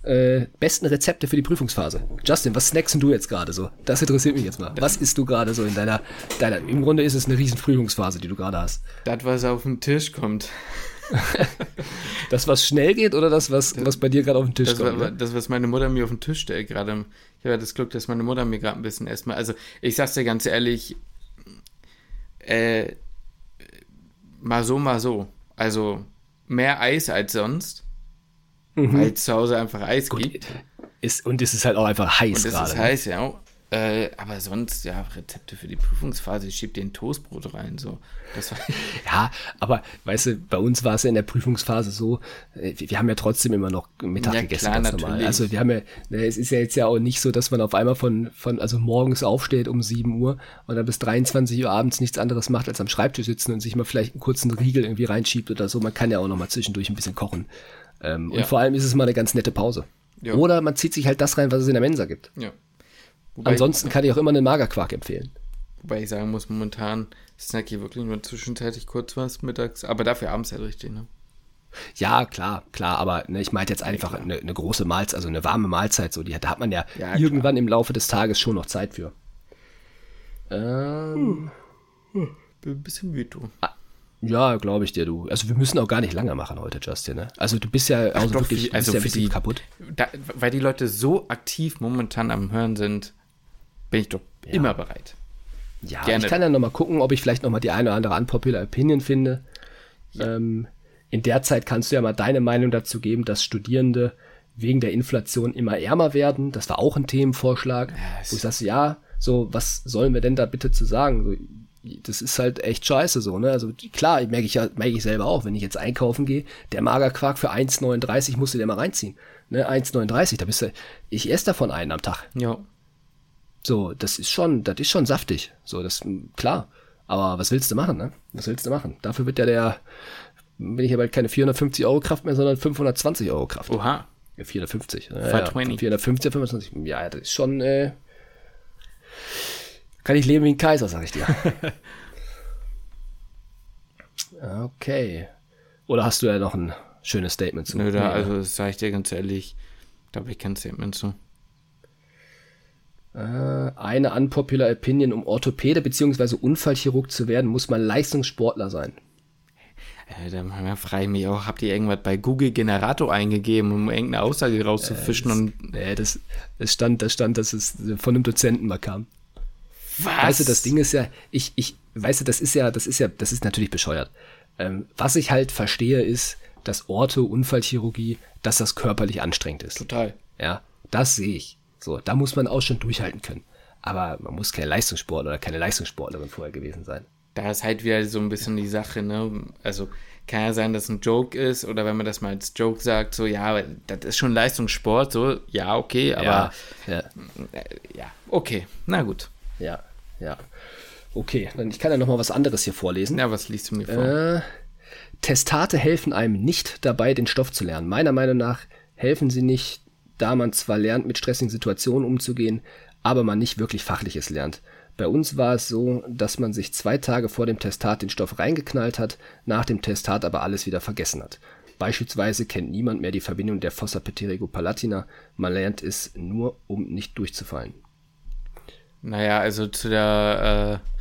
Äh, besten Rezepte für die Prüfungsphase. Justin, was snackst du jetzt gerade so? Das interessiert mich jetzt mal. Was isst du gerade so in deiner, deiner, im Grunde ist es eine riesen Prüfungsphase, die du gerade hast. Das, was auf den Tisch kommt. das, was schnell geht oder das, was, das, was bei dir gerade auf den Tisch das, kommt? War, das, was meine Mutter mir auf den Tisch stellt gerade. Ich habe das Glück, dass meine Mutter mir gerade ein bisschen erstmal. Also, ich sag's dir ganz ehrlich, äh, mal so, mal so. Also, mehr Eis als sonst. Mhm. Weil zu Hause einfach Eis Gut, gibt. Ist, und es ist halt auch einfach heiß gerade. Es ist ne? heiß, ja. Äh, aber sonst, ja, Rezepte für die Prüfungsphase, ich schieb den Toastbrot rein, so. Das war ja, aber weißt du, bei uns war es ja in der Prüfungsphase so, äh, wir haben ja trotzdem immer noch Mittag ja, gegessen, klar, ganz normal. Also wir haben ja, ne, es ist ja jetzt ja auch nicht so, dass man auf einmal von, von, also morgens aufsteht um 7 Uhr und dann bis 23 Uhr abends nichts anderes macht, als am Schreibtisch sitzen und sich mal vielleicht einen kurzen Riegel irgendwie reinschiebt oder so. Man kann ja auch noch mal zwischendurch ein bisschen kochen. Ähm, ja. Und vor allem ist es mal eine ganz nette Pause. Ja. Oder man zieht sich halt das rein, was es in der Mensa gibt. Ja. Wobei Ansonsten kann ich auch immer einen Magerquark empfehlen. Wobei ich sagen muss, momentan snack ich wirklich nur zwischenzeitlich kurz was mittags, aber dafür abends halt richtig, ne? Ja, klar, klar, aber ne, ich meinte jetzt einfach ja, eine, eine, große Mahlzeit, also eine warme Mahlzeit, so, die, da hat man ja, ja irgendwann klar. im Laufe des Tages schon noch Zeit für. Ähm, hm. Hm. Bin ein bisschen müde, du. Ah, ja, glaube ich dir, du. Also wir müssen auch gar nicht lange machen heute, Justin. Ne? Also du bist ja also doch, wirklich also ja für die, kaputt. Da, weil die Leute so aktiv momentan am Hören sind, bin ich doch ja. immer bereit. Ja, Gerne. ich kann ja nochmal gucken, ob ich vielleicht nochmal die eine oder andere unpopular Opinion finde. Ja. Ähm, in der Zeit kannst du ja mal deine Meinung dazu geben, dass Studierende wegen der Inflation immer ärmer werden. Das war auch ein Themenvorschlag, yes. wo ich sage, ja, so, was sollen wir denn da bitte zu sagen? So, das ist halt echt scheiße so, ne? Also klar, merke ich ja, merke ich selber auch, wenn ich jetzt einkaufen gehe, der Magerquark für 1,39 musst du dir mal reinziehen. Ne? 1,39, da bist du, ich esse davon einen am Tag. Ja. So, das ist schon, das ist schon saftig. So, das, klar. Aber was willst du machen, ne? Was willst du machen? Dafür wird ja der, bin ich ja bald keine 450 Euro Kraft mehr, sondern 520 Euro Kraft. Oha. Ja, 450. Ja, 420. 450, 25. Ja, das ist schon, äh, kann ich leben wie ein Kaiser, sag ich dir. okay. Oder hast du ja noch ein schönes Statement zu? Nö, da, also sage ich dir ganz ehrlich, da habe ich kein Statement zu. Äh, eine unpopular Opinion, um Orthopäde bzw. Unfallchirurg zu werden, muss man Leistungssportler sein. Äh, dann frage ich mich auch, habt ihr irgendwas bei Google Generator eingegeben, um irgendeine Aussage rauszufischen? Äh, das, und nee, das, das, stand, das stand, dass es von einem Dozenten mal kam. Was? Weißt du, das Ding ist ja, ich, ich, weißt du, das ist ja, das ist ja, das ist natürlich bescheuert. Ähm, was ich halt verstehe, ist, dass Ortho, Unfallchirurgie, dass das körperlich anstrengend ist. Total. Ja, das sehe ich. So, da muss man auch schon durchhalten können. Aber man muss kein Leistungssportler oder keine Leistungssportlerin vorher gewesen sein. Da ist halt wieder so ein bisschen die Sache, ne? Also kann ja sein, dass es ein Joke ist oder wenn man das mal als Joke sagt, so ja, das ist schon Leistungssport, so ja, okay, aber ja, ja. Äh, ja okay, na gut. Ja, ja. Okay, dann ich kann ja noch mal was anderes hier vorlesen. Ja, was liest du mir vor? Äh, Testate helfen einem nicht dabei, den Stoff zu lernen. Meiner Meinung nach helfen sie nicht, da man zwar lernt, mit stressigen Situationen umzugehen, aber man nicht wirklich Fachliches lernt. Bei uns war es so, dass man sich zwei Tage vor dem Testat den Stoff reingeknallt hat, nach dem Testat aber alles wieder vergessen hat. Beispielsweise kennt niemand mehr die Verbindung der Fossa palatina, man lernt es nur, um nicht durchzufallen. Naja, also zu der äh,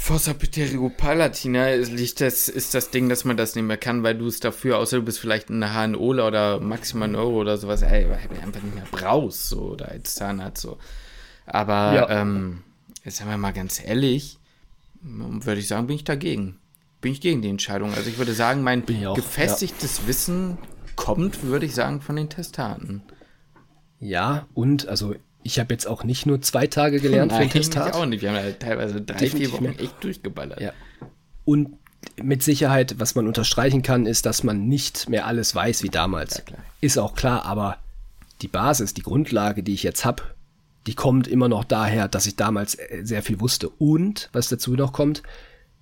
Fossa palatina liegt das, ist das Ding, dass man das nicht mehr kann, weil du es dafür, außer du bist vielleicht eine HNO oder maximal ein Euro oder sowas, ey, einfach nicht mehr brauchst, so, oder als Zahnarzt, so. Aber, ja. ähm, jetzt sagen wir mal ganz ehrlich, würde ich sagen, bin ich dagegen. Bin ich gegen die Entscheidung. Also ich würde sagen, mein auch, gefestigtes ja. Wissen kommt, würde ich sagen, von den Testaten. Ja, und also ich habe jetzt auch nicht nur zwei Tage gelernt Nein, für den Testat. Ich auch nicht. Wir haben ja teilweise drei, Definitiv vier Wochen mehr. echt durchgeballert. Ja. Und mit Sicherheit, was man unterstreichen kann, ist, dass man nicht mehr alles weiß wie damals. Ja, ist auch klar, aber die Basis, die Grundlage, die ich jetzt habe, die kommt immer noch daher, dass ich damals äh, sehr viel wusste. Und, was dazu noch kommt,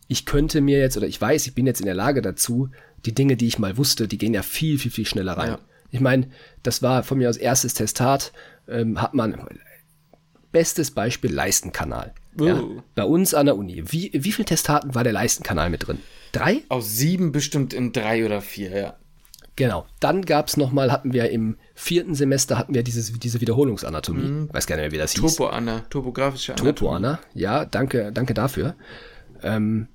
ich könnte mir jetzt, oder ich weiß, ich bin jetzt in der Lage dazu, die Dinge, die ich mal wusste, die gehen ja viel, viel, viel schneller rein. Ja. Ich meine, das war von mir aus erstes Testat, ähm, hat man bestes Beispiel Leistenkanal. Uh. Ja, bei uns an der Uni. Wie, wie viele Testaten war der Leistenkanal mit drin? Drei? Aus sieben bestimmt in drei oder vier, ja. Genau. Dann gab es nochmal, hatten wir im vierten Semester, hatten wir dieses, diese Wiederholungsanatomie. Mhm. Weiß gar nicht mehr, wie das hieß. Topo-Anna, topografische Anatomie. Topo-Anna, ja, danke, danke dafür. Ähm,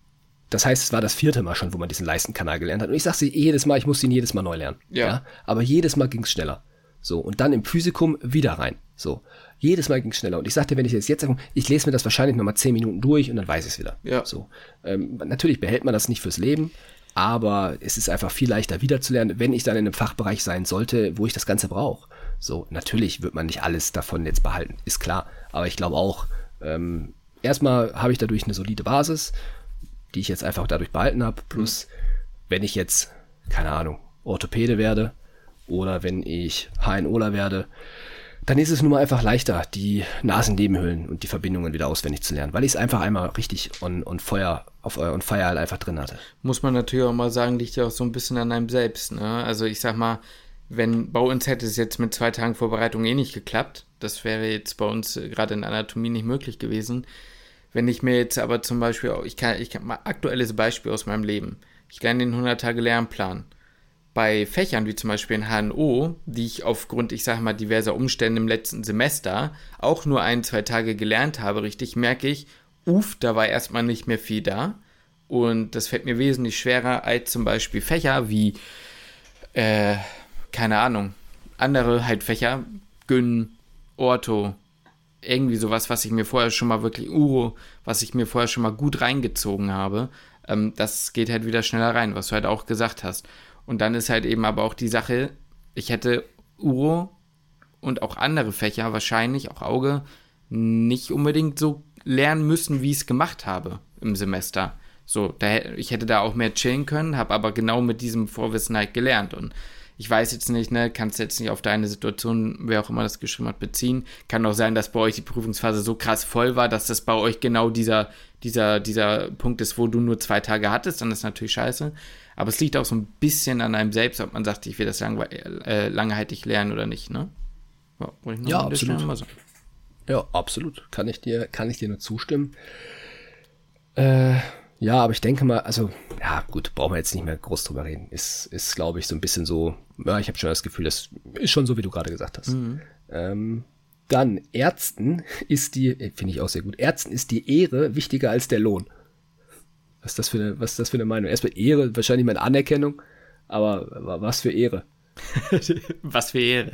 das heißt, es war das vierte Mal schon, wo man diesen Leistenkanal gelernt hat. Und ich sagte jedes Mal, ich musste ihn jedes Mal neu lernen. Ja. ja? Aber jedes Mal ging es schneller. So, und dann im Physikum wieder rein. So, jedes Mal ging es schneller. Und ich sagte, wenn ich jetzt jetzt sage, ich lese mir das wahrscheinlich nochmal zehn Minuten durch und dann weiß ich es wieder. Ja. So, ähm, natürlich behält man das nicht fürs Leben, aber es ist einfach viel leichter wiederzulernen, wenn ich dann in einem Fachbereich sein sollte, wo ich das Ganze brauche. So, natürlich wird man nicht alles davon jetzt behalten, ist klar. Aber ich glaube auch, ähm, erstmal habe ich dadurch eine solide Basis, die ich jetzt einfach dadurch behalten habe. Plus, wenn ich jetzt, keine Ahnung, Orthopäde werde oder wenn ich HNOler werde, dann ist es nun mal einfach leichter, die Nasennebenhöhlen und die Verbindungen wieder auswendig zu lernen, weil ich es einfach einmal richtig on, on Feuer auf on Fire halt einfach drin hatte. Muss man natürlich auch mal sagen, liegt ja auch so ein bisschen an einem selbst. Ne? Also ich sag mal, wenn bei uns hätte es jetzt mit zwei Tagen Vorbereitung eh nicht geklappt, das wäre jetzt bei uns äh, gerade in Anatomie nicht möglich gewesen. Wenn ich mir jetzt aber zum Beispiel, ich kann, ich kann mal aktuelles Beispiel aus meinem Leben. Ich lerne den 100 Tage Lernplan bei Fächern wie zum Beispiel in HNO, die ich aufgrund, ich sage mal, diverser Umstände im letzten Semester auch nur ein, zwei Tage gelernt habe, richtig, merke ich, uff, da war erstmal nicht mehr viel da. Und das fällt mir wesentlich schwerer als zum Beispiel Fächer wie, äh, keine Ahnung, andere halt Fächer, Gyn, Ortho, irgendwie sowas, was ich mir vorher schon mal wirklich, Uro, was ich mir vorher schon mal gut reingezogen habe. Ähm, das geht halt wieder schneller rein, was du halt auch gesagt hast. Und dann ist halt eben aber auch die Sache, ich hätte Uro und auch andere Fächer wahrscheinlich, auch Auge, nicht unbedingt so lernen müssen, wie ich es gemacht habe im Semester. So, da, ich hätte da auch mehr chillen können, habe aber genau mit diesem Vorwissen halt gelernt. Und ich weiß jetzt nicht, ne, kannst jetzt nicht auf deine Situation, wer auch immer das geschrieben hat, beziehen. Kann auch sein, dass bei euch die Prüfungsphase so krass voll war, dass das bei euch genau dieser, dieser, dieser Punkt ist, wo du nur zwei Tage hattest, dann ist natürlich scheiße. Aber es liegt auch so ein bisschen an einem selbst, ob man sagt, ich will das äh, langhaltig lernen oder nicht, ne? Ja, ja absolut. Ja, absolut. Kann ich dir, kann ich dir nur zustimmen. Äh, ja, aber ich denke mal, also, ja, gut, brauchen wir jetzt nicht mehr groß drüber reden. Ist, ist glaube ich, so ein bisschen so, ja, ich habe schon das Gefühl, das ist schon so, wie du gerade gesagt hast. Mhm. Ähm, dann, Ärzten ist die, äh, finde ich auch sehr gut, Ärzten ist die Ehre wichtiger als der Lohn. Was ist das für eine, was ist das für eine Meinung? Erstmal Ehre, wahrscheinlich mal Anerkennung, aber was für Ehre? was für Ehre.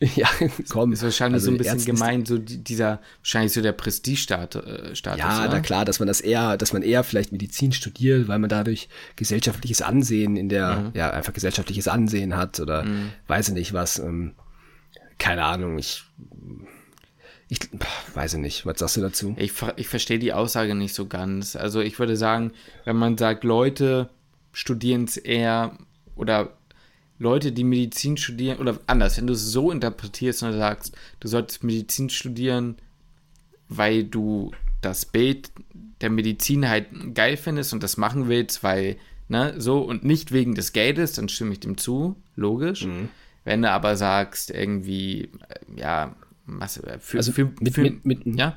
Ja, komm. Ist wahrscheinlich also so ein bisschen gemein, so dieser, wahrscheinlich so der Prestige-Status. Äh, ja, oder? na klar, dass man das eher, dass man eher vielleicht Medizin studiert, weil man dadurch gesellschaftliches Ansehen in der, mhm. ja, einfach gesellschaftliches Ansehen hat oder mhm. weiß ich nicht was. Ähm, keine Ahnung, ich, ich weiß ich nicht. Was sagst du dazu? Ich, ich verstehe die Aussage nicht so ganz. Also ich würde sagen, wenn man sagt, Leute studieren es eher oder Leute, die Medizin studieren, oder anders, wenn du es so interpretierst und sagst, du solltest Medizin studieren, weil du das Bild der Medizin halt geil findest und das machen willst, weil, ne, so und nicht wegen des Geldes, dann stimme ich dem zu, logisch. Mhm. Wenn du aber sagst, irgendwie, äh, ja, was, äh, für, also für, mit, für, mit, mit, ja?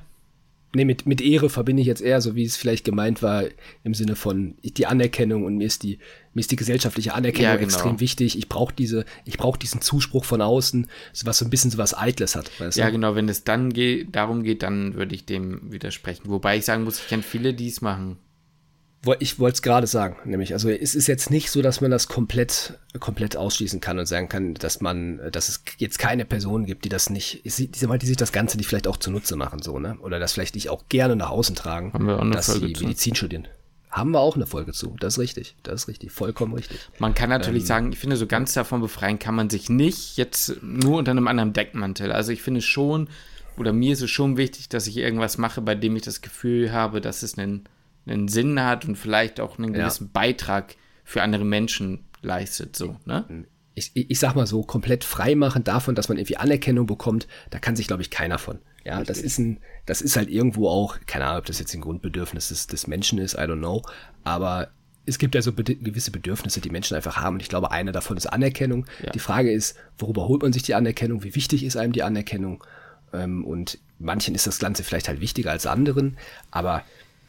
nee, mit, mit Ehre verbinde ich jetzt eher so, wie es vielleicht gemeint war, im Sinne von die Anerkennung und mir ist die, mir ist die gesellschaftliche Anerkennung ja, genau. extrem wichtig. Ich brauche diese, ich brauche diesen Zuspruch von außen, was so ein bisschen so was Eitles hat. Ja, du? genau, wenn es dann geht, darum geht, dann würde ich dem widersprechen. Wobei ich sagen muss, ich kenne viele, die es machen. Ich wollte es gerade sagen, nämlich, also es ist jetzt nicht so, dass man das komplett, komplett ausschließen kann und sagen kann, dass man, dass es jetzt keine Person gibt, die das nicht, die, die sich das Ganze nicht vielleicht auch zunutze machen, so, ne? Oder das vielleicht nicht auch gerne nach außen tragen, Haben wir auch eine dass Folge sie zu. Medizin studieren. Haben wir auch eine Folge zu. Das ist richtig. Das ist richtig. Vollkommen richtig. Man kann natürlich ähm, sagen, ich finde, so ganz davon befreien kann man sich nicht jetzt nur unter einem anderen Deckmantel. Also ich finde schon, oder mir ist es schon wichtig, dass ich irgendwas mache, bei dem ich das Gefühl habe, dass es einen einen Sinn hat und vielleicht auch einen gewissen ja. Beitrag für andere Menschen leistet, so, ne? Ich, ich, sag mal so, komplett frei machen davon, dass man irgendwie Anerkennung bekommt, da kann sich, glaube ich, keiner von. Ja, Richtig. das ist ein, das ist halt irgendwo auch, keine Ahnung, ob das jetzt ein Grundbedürfnis des, des Menschen ist, I don't know, aber es gibt ja so be gewisse Bedürfnisse, die Menschen einfach haben. Und ich glaube, einer davon ist Anerkennung. Ja. Die Frage ist, worüber holt man sich die Anerkennung? Wie wichtig ist einem die Anerkennung? Ähm, und manchen ist das Ganze vielleicht halt wichtiger als anderen. Aber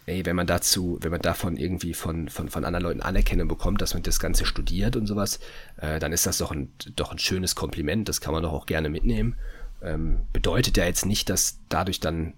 ey, wenn man dazu, wenn man davon irgendwie von, von, von anderen Leuten Anerkennung bekommt, dass man das Ganze studiert und sowas, äh, dann ist das doch ein, doch ein schönes Kompliment, das kann man doch auch gerne mitnehmen. Ähm, bedeutet ja jetzt nicht, dass dadurch dann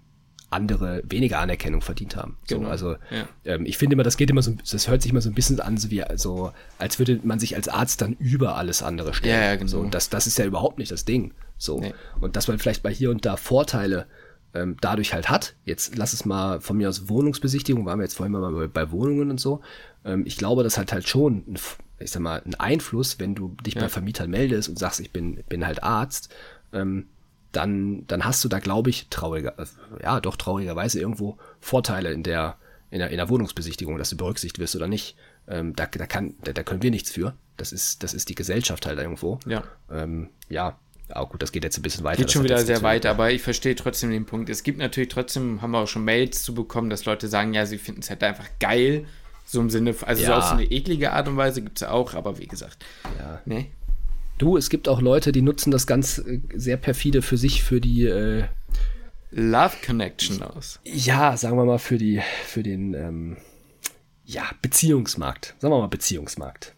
andere weniger Anerkennung verdient haben. So, genau. Also ja. ähm, ich finde immer, das geht immer so, das hört sich immer so ein bisschen an, so wie so, als würde man sich als Arzt dann über alles andere stellen. Ja, ja, genau. So, und das, das ist ja überhaupt nicht das Ding. So. Nee. Und dass man vielleicht bei hier und da Vorteile ähm, dadurch halt hat. Jetzt lass es mal von mir aus Wohnungsbesichtigung, waren wir jetzt vorhin mal bei, bei Wohnungen und so. Ähm, ich glaube, das hat halt schon, ein, ich sag mal, einen Einfluss, wenn du dich ja. bei Vermietern meldest und sagst, ich bin, bin halt Arzt, ähm, dann, dann hast du da, glaube ich, trauriger, ja, doch traurigerweise irgendwo Vorteile in der, in der, in der Wohnungsbesichtigung, dass du berücksichtigt wirst oder nicht. Ähm, da, da, kann, da, da können wir nichts für. Das ist, das ist die Gesellschaft halt irgendwo. Ja. Ähm, ja, auch gut, das geht jetzt ein bisschen weiter. Geht schon wieder sehr weit, aber ich verstehe trotzdem den Punkt. Es gibt natürlich trotzdem, haben wir auch schon Mails zu bekommen, dass Leute sagen, ja, sie finden es halt einfach geil. So im Sinne, also ja. so auf so eine eklige Art und Weise gibt es auch, aber wie gesagt. Ja. Nee. Du, es gibt auch Leute, die nutzen das ganz äh, sehr perfide für sich, für die äh, Love Connection aus. Ja, sagen wir mal für die, für den ähm, ja, Beziehungsmarkt. Sagen wir mal Beziehungsmarkt.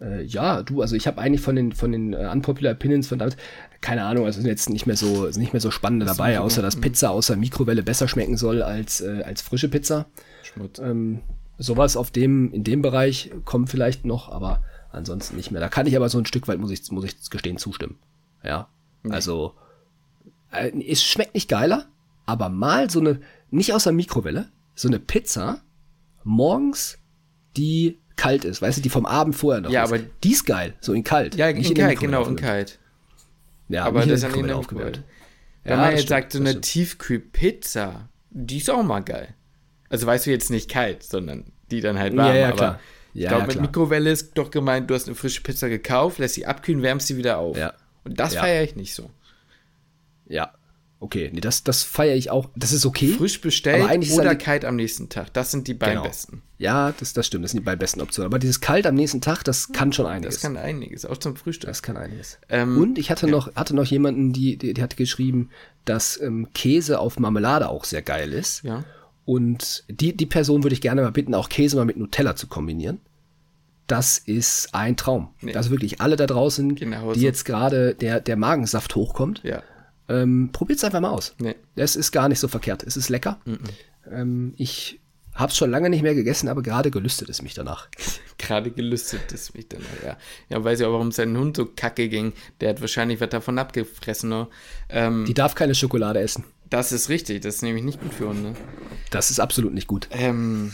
Äh, ja, du, also ich habe eigentlich von den von den uh, unpopular Opinions von David keine Ahnung, also sind jetzt nicht mehr so nicht mehr so spannende das dabei, außer dass Pizza außer Mikrowelle besser schmecken soll als äh, als frische Pizza. Schmutz. Ähm, sowas auf dem in dem Bereich kommt vielleicht noch, aber ansonsten nicht mehr. Da kann ich aber so ein Stück weit muss ich muss ich gestehen zustimmen. Ja, nee. also äh, es schmeckt nicht geiler, aber mal so eine nicht aus der Mikrowelle, so eine Pizza morgens, die kalt ist, weißt du, die vom Abend vorher noch ja, ist. aber die ist geil, so in kalt. Ja, in, in kalt, genau, in kalt. Ja, aber das ist an aufgehört. Wenn ja, man jetzt sagt, so eine Tiefkühlpizza, die ist auch mal geil. Also weißt du jetzt nicht kalt, sondern die dann halt warm. Ja, ja, aber klar. Ja, ich glaube, ja, mit Mikrowelle ist doch gemeint, du hast eine frische Pizza gekauft, lässt sie abkühlen, wärmst sie wieder auf. Ja. Und das ja. feiere ich nicht so. Ja, Okay, nee, das, das feiere ich auch. Das ist okay. Frisch bestellt oder halt kalt am nächsten Tag. Das sind die beiden genau. besten. Ja, das, das stimmt. Das sind die beiden besten Optionen. Aber dieses kalt am nächsten Tag, das kann schon einiges. Das kann einiges, auch zum Frühstück. Das kann einiges. Ähm, Und ich hatte ja. noch, hatte noch jemanden, die, die, die hatte geschrieben, dass ähm, Käse auf Marmelade auch sehr geil ist. Ja. Und die, die Person würde ich gerne mal bitten, auch Käse mal mit Nutella zu kombinieren. Das ist ein Traum. Nee. Also wirklich alle da draußen, genau die so. jetzt gerade der, der Magensaft hochkommt. Ja ähm, Probiert es einfach mal aus. Nee. Es ist gar nicht so verkehrt. Es ist lecker. Mm -mm. Ähm, ich habe es schon lange nicht mehr gegessen, aber gerade gelüstet es mich danach. gerade gelüstet es mich danach, ja. Ja, weiß ich auch, warum sein Hund so kacke ging. Der hat wahrscheinlich was davon abgefressen. Ne? Ähm, Die darf keine Schokolade essen. Das ist richtig. Das ist nämlich nicht gut für Hunde. Das ist absolut nicht gut. Ähm,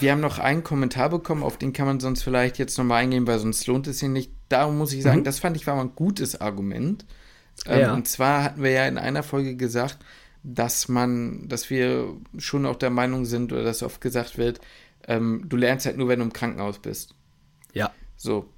wir haben noch einen Kommentar bekommen, auf den kann man sonst vielleicht jetzt nochmal eingehen, weil sonst lohnt es sich nicht. Darum muss ich sagen, mhm. das fand ich war mal ein gutes Argument. Ähm, ja. Und zwar hatten wir ja in einer Folge gesagt, dass man, dass wir schon auch der Meinung sind oder dass oft gesagt wird, ähm, du lernst halt nur, wenn du im Krankenhaus bist. Ja. So.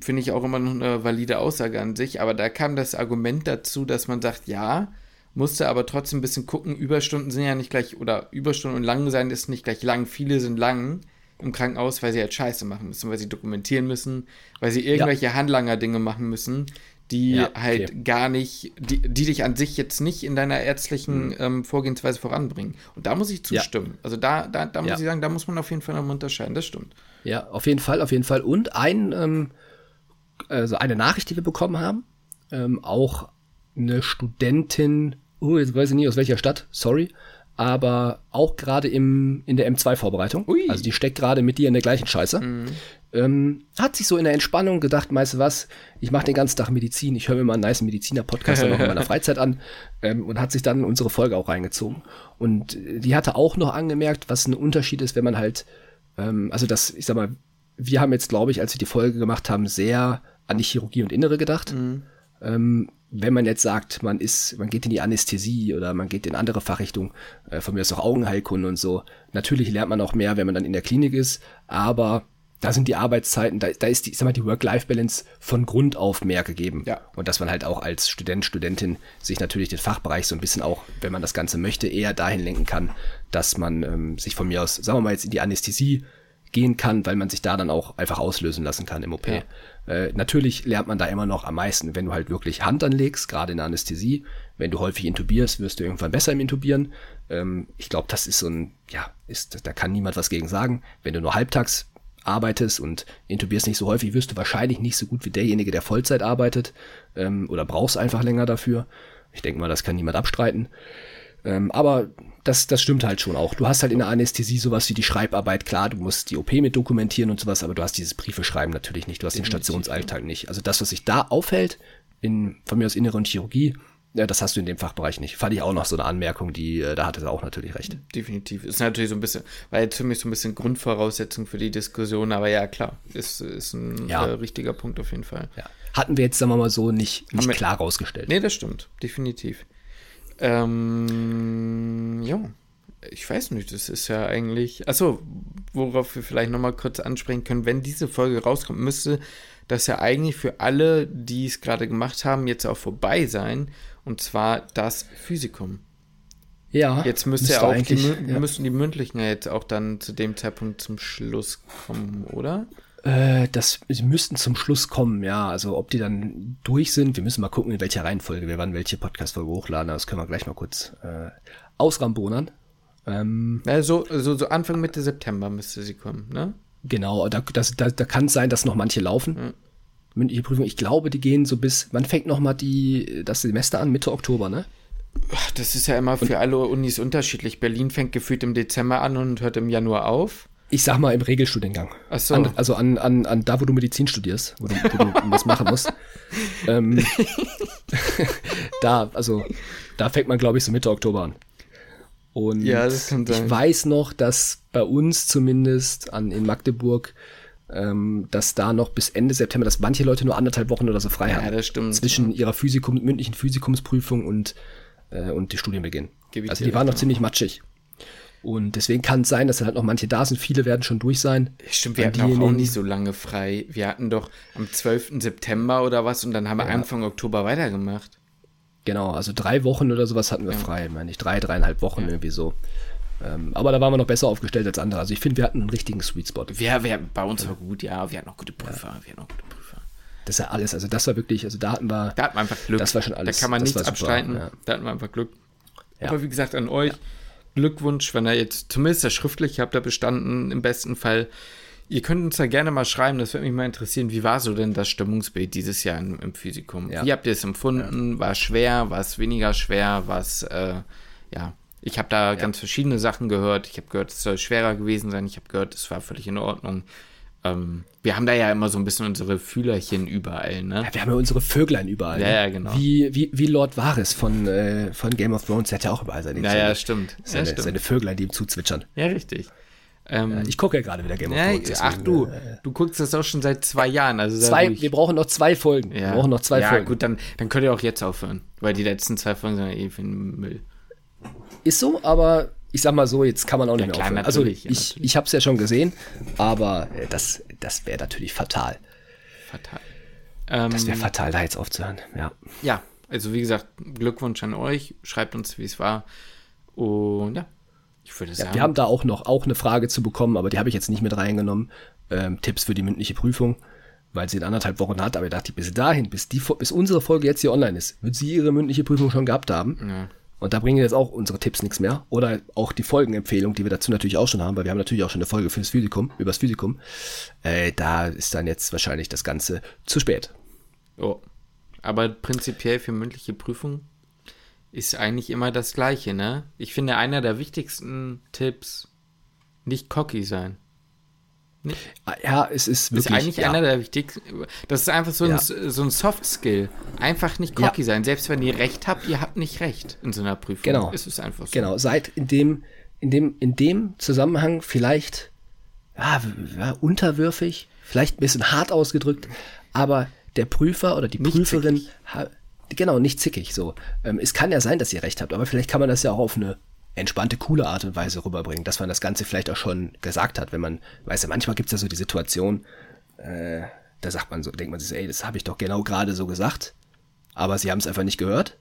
Finde ich auch immer noch eine valide Aussage an sich, aber da kam das Argument dazu, dass man sagt, ja, musste aber trotzdem ein bisschen gucken, Überstunden sind ja nicht gleich, oder Überstunden und lang sein ist nicht gleich lang, viele sind lang im Krankenhaus, weil sie halt Scheiße machen müssen, weil sie dokumentieren müssen, weil sie irgendwelche ja. Handlanger-Dinge machen müssen, die ja, okay. halt gar nicht, die, die dich an sich jetzt nicht in deiner ärztlichen mhm. ähm, Vorgehensweise voranbringen. Und da muss ich zustimmen. Ja. Also da, da, da muss ja. ich sagen, da muss man auf jeden Fall nochmal unterscheiden. Das stimmt. Ja, auf jeden Fall, auf jeden Fall. Und ein, ähm, also eine Nachricht, die wir bekommen haben, ähm, auch eine Studentin, oh, jetzt weiß ich nicht aus welcher Stadt, sorry, aber auch gerade im in der M2-Vorbereitung. Also die steckt gerade mit dir in der gleichen Scheiße. Mhm. Ähm, hat sich so in der Entspannung gedacht, weißt du was, ich mache den ganzen Tag Medizin, ich höre mir mal einen nice Mediziner-Podcast noch in meiner Freizeit an ähm, und hat sich dann unsere Folge auch reingezogen. Und die hatte auch noch angemerkt, was ein Unterschied ist, wenn man halt, ähm, also das, ich sag mal, wir haben jetzt, glaube ich, als wir die Folge gemacht haben, sehr an die Chirurgie und Innere gedacht. Mhm. Ähm, wenn man jetzt sagt, man ist, man geht in die Anästhesie oder man geht in andere Fachrichtungen, äh, von mir ist auch Augenheilkunde und so. Natürlich lernt man auch mehr, wenn man dann in der Klinik ist, aber da sind die Arbeitszeiten, da, da ist die, ich sag mal, die Work-Life-Balance von Grund auf mehr gegeben. Ja. Und dass man halt auch als Student, Studentin sich natürlich den Fachbereich so ein bisschen auch, wenn man das Ganze möchte, eher dahin lenken kann, dass man ähm, sich von mir aus, sagen wir mal, jetzt in die Anästhesie gehen kann, weil man sich da dann auch einfach auslösen lassen kann im OP. Ja. Äh, natürlich lernt man da immer noch am meisten, wenn du halt wirklich Hand anlegst, gerade in der Anästhesie. Wenn du häufig intubierst, wirst du irgendwann besser im Intubieren. Ähm, ich glaube, das ist so ein, ja, ist, da kann niemand was gegen sagen. Wenn du nur halbtags arbeitest und intubierst nicht so häufig, wirst du wahrscheinlich nicht so gut wie derjenige, der Vollzeit arbeitet ähm, oder brauchst einfach länger dafür. Ich denke mal, das kann niemand abstreiten. Ähm, aber das, das stimmt halt schon auch. Du hast halt in der Anästhesie sowas wie die Schreibarbeit. Klar, du musst die OP mit dokumentieren und sowas, aber du hast dieses Briefe schreiben natürlich nicht. Du hast den Stationsalltag nicht. Also das, was sich da aufhält, in, von mir aus inneren Chirurgie, Ja, das hast du in dem Fachbereich nicht. Fand ich auch noch so eine Anmerkung, die, äh, da hatte er auch natürlich recht. Definitiv. Ist natürlich so ein bisschen, war jetzt für mich so ein bisschen Grundvoraussetzung für die Diskussion, aber ja, klar, ist, ist ein Ja. äh, richtiger Punkt auf jeden Fall. Ja. Hatten wir jetzt, sagen wir mal so, nicht, nicht klar rausgestellt. Nee, das stimmt, definitiv. Ähm, ja, ich weiß nicht, das ist ja eigentlich, achso, worauf wir vielleicht nochmal kurz ansprechen können, wenn diese Folge rauskommt, müsste das ja eigentlich für alle, die es gerade gemacht haben, jetzt auch vorbei sein, und zwar das Physikum. Ja, Jetzt müsste ja auch die, ja. müssen die mündlichen ja jetzt auch dann zu dem Zeitpunkt zum Schluss kommen, oder? Äh, das, sie müssten zum Schluss kommen, ja. Also ob die dann durch sind, wir müssen mal gucken, in welcher Reihenfolge wir wann welche Podcast-Folge hochladen. Das können wir gleich mal kurz äh, ausrambonern. Ähm, Ja, so, so, Anfang Mitte September müsste sie kommen, ne? genau, da, das, da, da kann es sein, dass noch manche laufen. Mündliche Prüfung, ich glaube, die gehen so bis, wann fängt noch mal die, das Semester an? Mitte Oktober, ne? Das ist ja immer für alle Unis unterschiedlich. Berlin fängt gefühlt im Dezember an und hört im Januar auf. Ich sag mal im Regelstudiengang. Ach so. An, also an, an, an da, wo du Medizin studierst, wo du, wo du das machen musst. ähm, da, also da fängt man, glaube ich, so Mitte Oktober an. Und Ja, ich weiß noch, dass bei uns zumindest an, in Magdeburg, ähm, dass da noch bis Ende September, dass manche Leute nur anderthalb Wochen oder so frei Ja, haben. das stimmt. Zwischen ihrer Physikum, mündlichen Physikumsprüfung und, äh, und die Studienbeginn. Also die waren noch ziemlich matschig. Und deswegen kann es sein, dass dann halt noch manche da sind. Viele werden schon durch sein. Stimmt, wir hatten auch, auch nicht so lange frei. Wir hatten doch am 12. September oder was und dann haben wir Anfang Oktober weitergemacht. Genau, also drei Wochen oder sowas hatten wir frei, meine ich. Drei, dreieinhalb Wochen irgendwie so. Ähm, aber da waren wir noch besser aufgestellt als andere. Also ich finde, wir hatten einen richtigen Sweet Spot. Wir, wir, bei uns war gut, ja, wir hatten auch gute Prüfer. Wir hatten auch gute Prüfer. Das ist ja alles. Also das war wirklich, also da hatten wir. Da hat man einfach Glück. Das war schon alles- Da kann man nichts war abstreiten. ja. Da hatten wir einfach Glück. Ja. Aber wie gesagt, an euch Glückwunsch, wenn ihr jetzt zumindest das schriftlich habt, da bestanden im besten Fall. Ihr könnt uns da gerne mal schreiben, das würde mich mal interessieren. Wie war so denn das Stimmungsbild dieses Jahr im, im Physikum? Ja. Wie habt ihr es empfunden? War es schwer? War es weniger schwer? War es, äh, ja. Ich habe da ganz verschiedene Sachen gehört. Ich habe gehört, es soll schwerer gewesen sein. Ich habe gehört, es war völlig in Ordnung. Ähm, wir haben da ja immer so ein bisschen unsere Fühlerchen überall, ne? Ja, wir haben ja unsere Vöglein überall. Ja, ne? ja, genau. Wie, wie, wie Lord Varys von, äh, von Game of Thrones, der hat ja auch überall seine, Ja, ja, seine, stimmt. Ja, seine, stimmt. seine Vöglein, die ihm zuzwitschern. Ja, richtig. Ähm, Ich gucke ja gerade wieder Game of ja, Thrones. ach deswegen, du, äh, du guckst das auch schon seit zwei Jahren. Also Zwei, ruhig. wir brauchen noch zwei Folgen. ja. Wir brauchen noch zwei ja, Folgen. gut, dann, dann könnt ihr auch jetzt aufhören, weil die letzten zwei Folgen sind ja eh für den Müll. Ist so, aber ich sag mal so, jetzt kann man auch nicht Ja, mehr aufhören. also ja, ich, natürlich. ich habe es ja schon gesehen, aber äh, das, das wäre natürlich fatal. Fatal. Ähm, Das wäre fatal, da jetzt aufzuhören. Ja. ja, also wie gesagt, Glückwunsch an euch. Schreibt uns, wie es war. Und ja, ich würde sagen, Wir haben da auch noch auch eine Frage zu bekommen, aber die habe ich jetzt nicht mit reingenommen. Ähm, Tipps für die mündliche Prüfung, weil sie in anderthalb Wochen hat. Aber ich dachte, bis dahin, bis, die, bis unsere Folge jetzt hier online ist, wird sie ihre mündliche Prüfung schon gehabt haben. Ja. Und da bringen jetzt auch unsere Tipps nichts mehr. Oder auch die Folgenempfehlung, die wir dazu natürlich auch schon haben, weil wir haben natürlich auch schon eine Folge fürs Physikum, übers Physikum. Äh, da ist dann jetzt wahrscheinlich das Ganze zu spät. Oh. Aber prinzipiell für mündliche Prüfung ist eigentlich immer das Gleiche, ne? Ich finde, einer der wichtigsten Tipps, nicht cocky sein. Ja, es ist wirklich. ist eigentlich ja. einer der wichtigsten. Das ist einfach so ein, Ja. so ein Soft-Skill. Einfach nicht cocky sein. Selbst wenn ihr recht habt, ihr habt nicht recht in so einer Prüfung. Genau. Es ist einfach so. Genau, seid in dem, in dem, in dem Zusammenhang vielleicht ja, ja, unterwürfig, vielleicht ein bisschen hart ausgedrückt, aber der Prüfer oder die Nicht Prüferin, genau, nicht zickig so. Ähm, es kann ja sein, dass ihr recht habt, aber vielleicht kann man das ja auch auf eine entspannte, coole Art und Weise rüberbringen, dass man das Ganze vielleicht auch schon gesagt hat, wenn man, weiß ja, manchmal gibt es ja so die Situation, äh, da sagt man so, denkt man sich, ey, das habe ich doch genau gerade so gesagt, aber sie haben es einfach nicht gehört.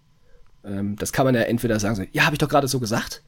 Ähm, das kann man ja entweder sagen, so, ja, habe ich doch gerade so gesagt.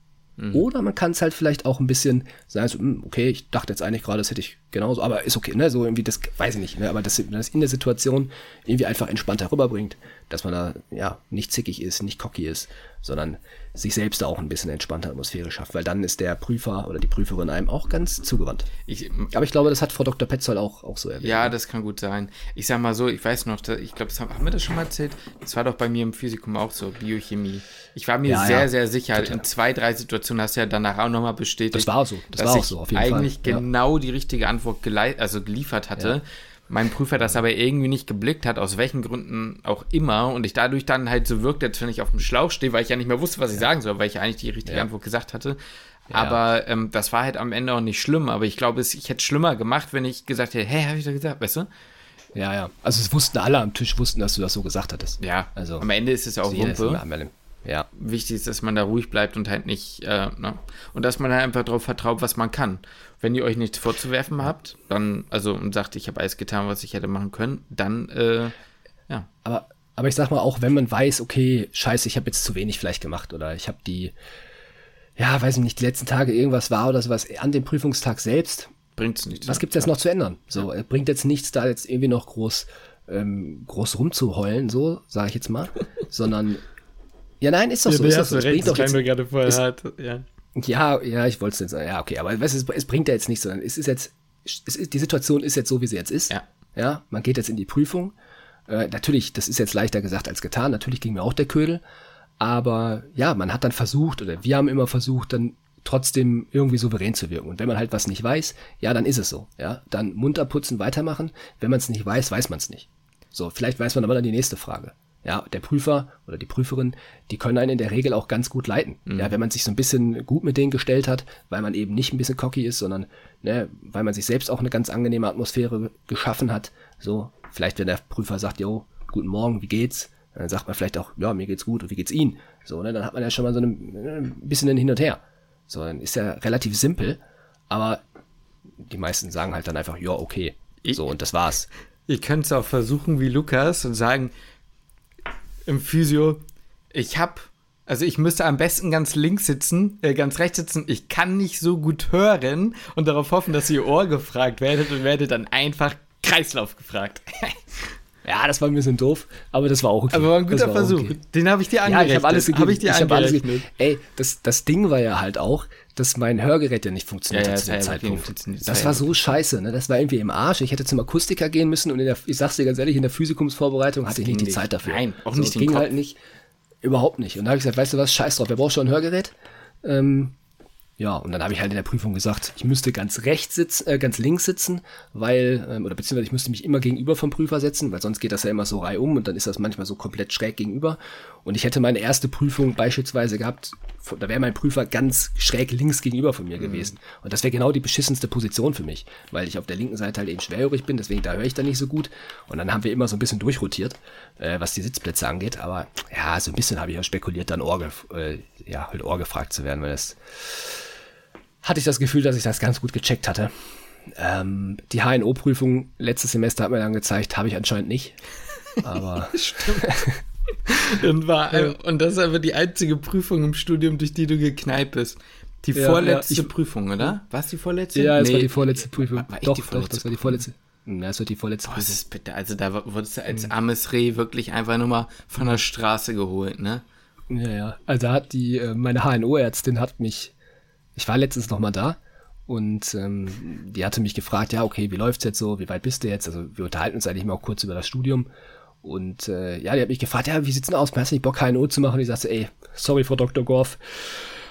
Oder man kann es halt vielleicht auch ein bisschen sagen, so, hm, okay, ich dachte jetzt eigentlich gerade, das hätte ich genauso, aber ist okay, ne? So irgendwie, das weiß ich nicht, ne? Aber dass das in der Situation irgendwie einfach entspannter rüberbringt, dass man da ja nicht zickig ist, nicht cocky ist, sondern sich selbst auch ein bisschen entspannte Atmosphäre schafft, weil dann ist der Prüfer oder die Prüferin einem auch ganz zugewandt. Ich, Aber ich glaube, das hat Frau Dr. Petzold auch, auch so erwähnt. ja, das kann gut sein. Ich sag mal so, ich weiß noch, ich glaube, das haben, haben wir das schon mal erzählt? Das war doch bei mir im Physikum auch so, Biochemie. Ich war mir Ja, sehr, ja. sehr sicher, in zwei, drei Situationen hast du ja danach auch nochmal bestätigt. Das war so, das dass war auch so, auf jeden Fall, eigentlich ja. genau die richtige Antwort also geliefert hatte. Ja. mein Prüfer das aber irgendwie nicht geblickt hat, aus welchen Gründen auch immer, und ich dadurch dann halt so wirkt, als wenn ich auf dem Schlauch stehe, weil ich ja nicht mehr wusste, was ich sagen soll, weil ich eigentlich die richtige Ja. Antwort gesagt hatte. Ja. Aber ähm, das war halt am Ende auch nicht schlimm. Aber ich glaube, es- ich hätte es schlimmer gemacht, wenn ich gesagt hätte, hä, habe ich da gesagt, weißt du? Ja, ja. Also es wussten alle am Tisch, wussten, dass du das so gesagt hattest. Ja, Also, am Ende ist es auch Also Wumpe. Ja, Wichtig ist, dass man da ruhig bleibt und halt nicht, äh, ne? Und dass man halt einfach darauf vertraut, was man kann. Wenn ihr euch nichts vorzuwerfen habt, dann, also und sagt, ich habe alles getan, was ich hätte machen können, dann, äh, ja. aber, aber ich sag mal, auch wenn man weiß, okay, scheiße, ich habe jetzt zu wenig vielleicht gemacht oder ich habe die, ja, weiß ich nicht, die letzten Tage irgendwas war oder sowas an dem Prüfungstag selbst, Bringt's nichts. was gibt's jetzt noch zu ändern? So, äh, bringt jetzt nichts, da jetzt irgendwie noch groß, ähm, groß rumzuheulen, so, sage ich jetzt mal, sondern, ja, nein, ist doch so, ist doch so. Bringt doch jetzt, gerade vorher ist- hat, ja. Ja, ja, ich wollte es jetzt sagen. Ja, okay, aber weißt, es, es bringt ja jetzt nichts, sondern es ist jetzt, es ist, die Situation ist jetzt so, wie sie jetzt ist. Ja. Ja, man geht jetzt in die Prüfung. Äh, natürlich, das ist jetzt leichter gesagt als getan. Natürlich ging mir auch der Ködel. Aber ja, man hat dann versucht, oder wir haben immer versucht, dann trotzdem irgendwie souverän zu wirken. Und wenn man halt was nicht weiß, ja, dann ist es so. Ja, dann munter putzen, weitermachen. Wenn man es nicht weiß, weiß man es nicht. So, vielleicht weiß man aber dann die nächste Frage. Ja, der Prüfer oder die Prüferin, die können einen in der Regel auch ganz gut leiten. Ja, wenn man sich so ein bisschen gut mit denen gestellt hat, weil man eben nicht ein bisschen cocky ist, sondern ne, weil man sich selbst auch eine ganz angenehme Atmosphäre geschaffen hat. So, vielleicht wenn der Prüfer sagt, jo, guten Morgen, wie geht's? Dann sagt man vielleicht auch, ja, mir geht's gut und wie geht's Ihnen? So, ne, dann hat man ja schon mal so eine, ein bisschen ein Hin und Her. So, dann ist ja relativ simpel, aber die meisten sagen halt dann einfach, ja, okay. So, und das war's. Ihr könnt es auch versuchen wie Lukas und sagen, im Physio, ich hab, also ich müsste am besten ganz links sitzen, äh, ganz rechts sitzen, ich kann nicht so gut hören und darauf hoffen, dass ihr Ohr gefragt werdet und werdet dann einfach Kreislauf gefragt. Ja, das war ein bisschen doof, aber das war auch okay. Aber war ein Das guter auch Versuch. okay. Den habe ich dir Ja, angerechnet. ich habe alles gegeben. Hab ich dir alles angerechnet. gegeben. Ey, das, das Ding war ja halt auch, dass mein Hörgerät ja nicht funktioniert Ja, ja, hat zu dem das ja Zeitpunkt. Das Das war war so scheiße, ne? Das war irgendwie im Arsch. Ich hätte zum Akustiker gehen müssen und in der, ich sag's dir ganz ehrlich, in der Physikumsvorbereitung hatte ich nicht die nicht. Zeit dafür. Nein, auch so, nicht den ging Kopf. halt nicht. Überhaupt nicht. Und da habe ich gesagt, weißt du was, scheiß drauf, wer braucht schon ein Hörgerät? Ähm, ja, und dann habe ich halt in der Prüfung gesagt, ich müsste ganz rechts sitzen, äh, ganz links sitzen, weil, ähm, oder beziehungsweise ich müsste mich immer gegenüber vom Prüfer setzen, weil sonst geht das ja immer so reihum und dann ist das manchmal so komplett schräg gegenüber. Und ich hätte meine erste Prüfung beispielsweise gehabt, da wäre mein Prüfer ganz schräg links gegenüber von mir gewesen. Und das wäre genau die beschissenste Position für mich, weil ich auf der linken Seite halt eben schwerhörig bin, deswegen da höre ich dann nicht so gut. Und dann haben wir immer so ein bisschen durchrotiert, äh, was die Sitzplätze angeht. Aber ja, so ein bisschen habe ich ja spekuliert, dann Ohr, gef- äh, ja, halt Ohr gefragt zu werden, weil das hatte ich das Gefühl, dass ich das ganz gut gecheckt hatte. Ähm, die HNO-Prüfung letztes Semester hat mir dann gezeigt, habe ich anscheinend nicht. Aber Und, war, und das ist aber die einzige Prüfung im Studium, durch die du gekneipt bist. Die Ja, vorletzte ja, ich- Prüfung, oder? War es die vorletzte? ja, es war Nee. die vorletzte Prüfung. War- war doch, die doch, vorletzte das war die vorletzte. Ja, es war die vorletzte das Prüfung. ist bitter. Also da wurdest du als armes Reh wirklich einfach nur mal von der Straße geholt, ne? Ja, ja. Also da hat die, äh, meine HNO-Ärztin hat mich, ich war letztens noch mal da und ähm, die hatte mich gefragt, ja, okay, wie läuft's jetzt so, wie weit bist du jetzt? Also wir unterhalten uns eigentlich mal auch kurz über das Studium. Und äh, ja, die hat mich gefragt, ja, wie sieht's denn aus? Hast du nicht Bock, HNO zu machen? Und ich sagte, ey, sorry, Frau Dr. Gorf,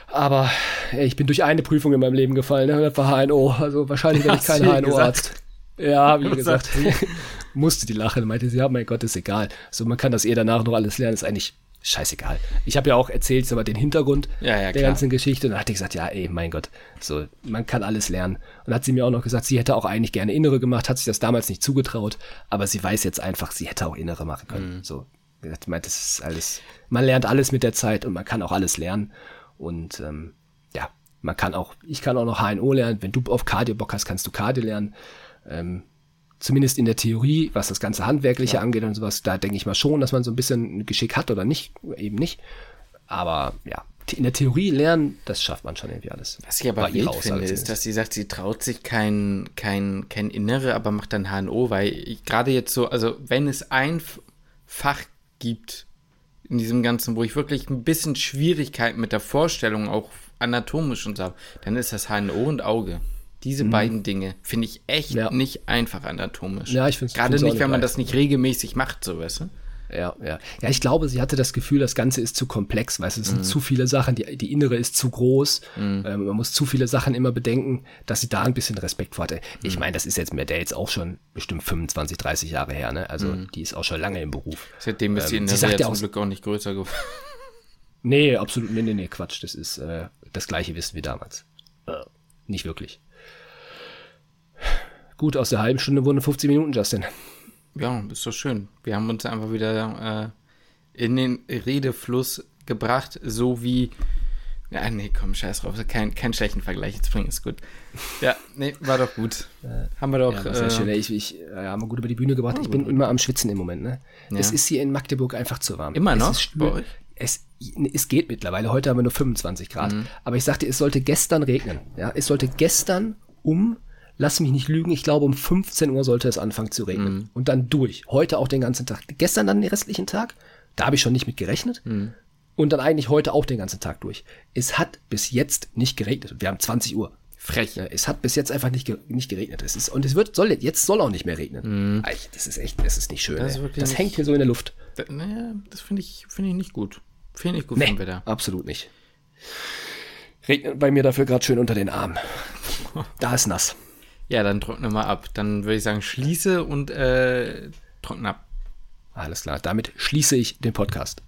aber ey, ich bin durch eine Prüfung in meinem Leben gefallen, ne? Das war HNO. Also wahrscheinlich werde ich kein HNO-Arzt. Ja, wie gesagt. sagt Musste die lachen, meinte sie, ja, mein Gott, ist egal. So, man kann das eh danach noch alles lernen, ist eigentlich scheißegal. Ich habe ja auch erzählt, aber den Hintergrund Ja, ja, der ganzen Geschichte. Und dann hat die gesagt, ja, ey, mein Gott, so, man kann alles lernen. Und hat sie mir auch noch gesagt, sie hätte auch eigentlich gerne Innere gemacht, hat sich das damals nicht zugetraut, aber sie weiß jetzt einfach, sie hätte auch Innere machen können. Mhm. So, hat gemeint, das ist alles, man lernt alles mit der Zeit und man kann auch alles lernen. Und ähm, ja, man kann auch, ich kann auch noch HNO lernen. Wenn du auf Cardio Bock hast, kannst du Cardio lernen. Ähm, zumindest in der Theorie, was das ganze Handwerkliche angeht und sowas, da denke ich mal schon, dass man so ein bisschen Geschick hat oder nicht, eben nicht. Aber ja, in der Theorie lernen, das schafft man schon irgendwie alles. Was ich aber War wild finde, ist, zumindest. dass sie sagt, sie traut sich kein, kein, kein Innere, aber macht dann HNO, weil ich- gerade jetzt so, also wenn es ein Fach gibt in diesem Ganzen, wo ich wirklich ein bisschen Schwierigkeiten mit der Vorstellung, auch anatomisch und so, habe, dann ist das HNO und Auge. Diese beiden Dinge finde ich echt Mhm. Ja. nicht einfach anatomisch. Ja, ich find's- Gerade find's auch nicht, wenn man das nicht regelmäßig macht, so weißt du? Ja, ja. Ja, ich glaube, sie hatte das Gefühl, das Ganze ist zu komplex, weißt du, es sind zu viele Sachen, die, die innere ist zu groß, ähm, man muss zu viele Sachen immer bedenken, dass sie da ein bisschen Respekt vor hatte. Ich meine, das ist jetzt mit der jetzt auch schon bestimmt 25, 30 Jahre her, ne? Also die ist auch schon lange im Beruf. Seitdem ist sie Ähm, in sie der sagt ja zum Glück auch nicht größer geworden. Nee, absolut, nee, nee, nee, Quatsch, das ist äh, das gleiche Wissen wie damals. Äh, nicht wirklich. Gut, aus der halben Stunde wurden 15 Minuten, Justin. Ja, ist doch schön. Wir haben uns einfach wieder äh, in den Redefluss gebracht, so wie. Ja, nee, komm, scheiß drauf. Kein, kein schlechten Vergleich jetzt bringen, ist gut. Ja, nee, war doch gut. haben wir doch. Ja, das ja schön. äh, Ich, ich äh, haben wir gut über die Bühne gebracht. Ich bin immer am Schwitzen im Moment. Ne? Ja. Es ist hier in Magdeburg einfach zu warm. Immer es noch Ist schwül. bei euch? es, es geht mittlerweile. Heute haben wir nur 25 Grad. Mhm. Aber ich sagte, es sollte gestern regnen. Ja, es sollte gestern um, lass mich nicht lügen, ich glaube um 15 Uhr sollte es anfangen zu regnen. Mhm. Und dann durch. Heute auch den ganzen Tag. Gestern dann den restlichen Tag. Da habe ich schon nicht mit gerechnet. Mhm. Und dann eigentlich heute auch den ganzen Tag durch. Es hat bis jetzt nicht geregnet. Wir haben 20 Uhr. frech. Es hat bis jetzt einfach nicht, nicht geregnet. Es ist, und es wird, soll, jetzt soll auch nicht mehr regnen. Ey, Das ist echt, das ist nicht schön. Mhm. Das ist das hängt hier so in der Luft. Da, naja, das finde ich, finde ich nicht gut. Finde ich gut vom Wetter. absolut nicht. Regnet bei mir dafür gerade schön unter den Armen. Da ist nass. Ja, dann trockne mal ab. Dann würde ich sagen, schließe und äh, trockne ab. Alles klar. Damit schließe ich den Podcast.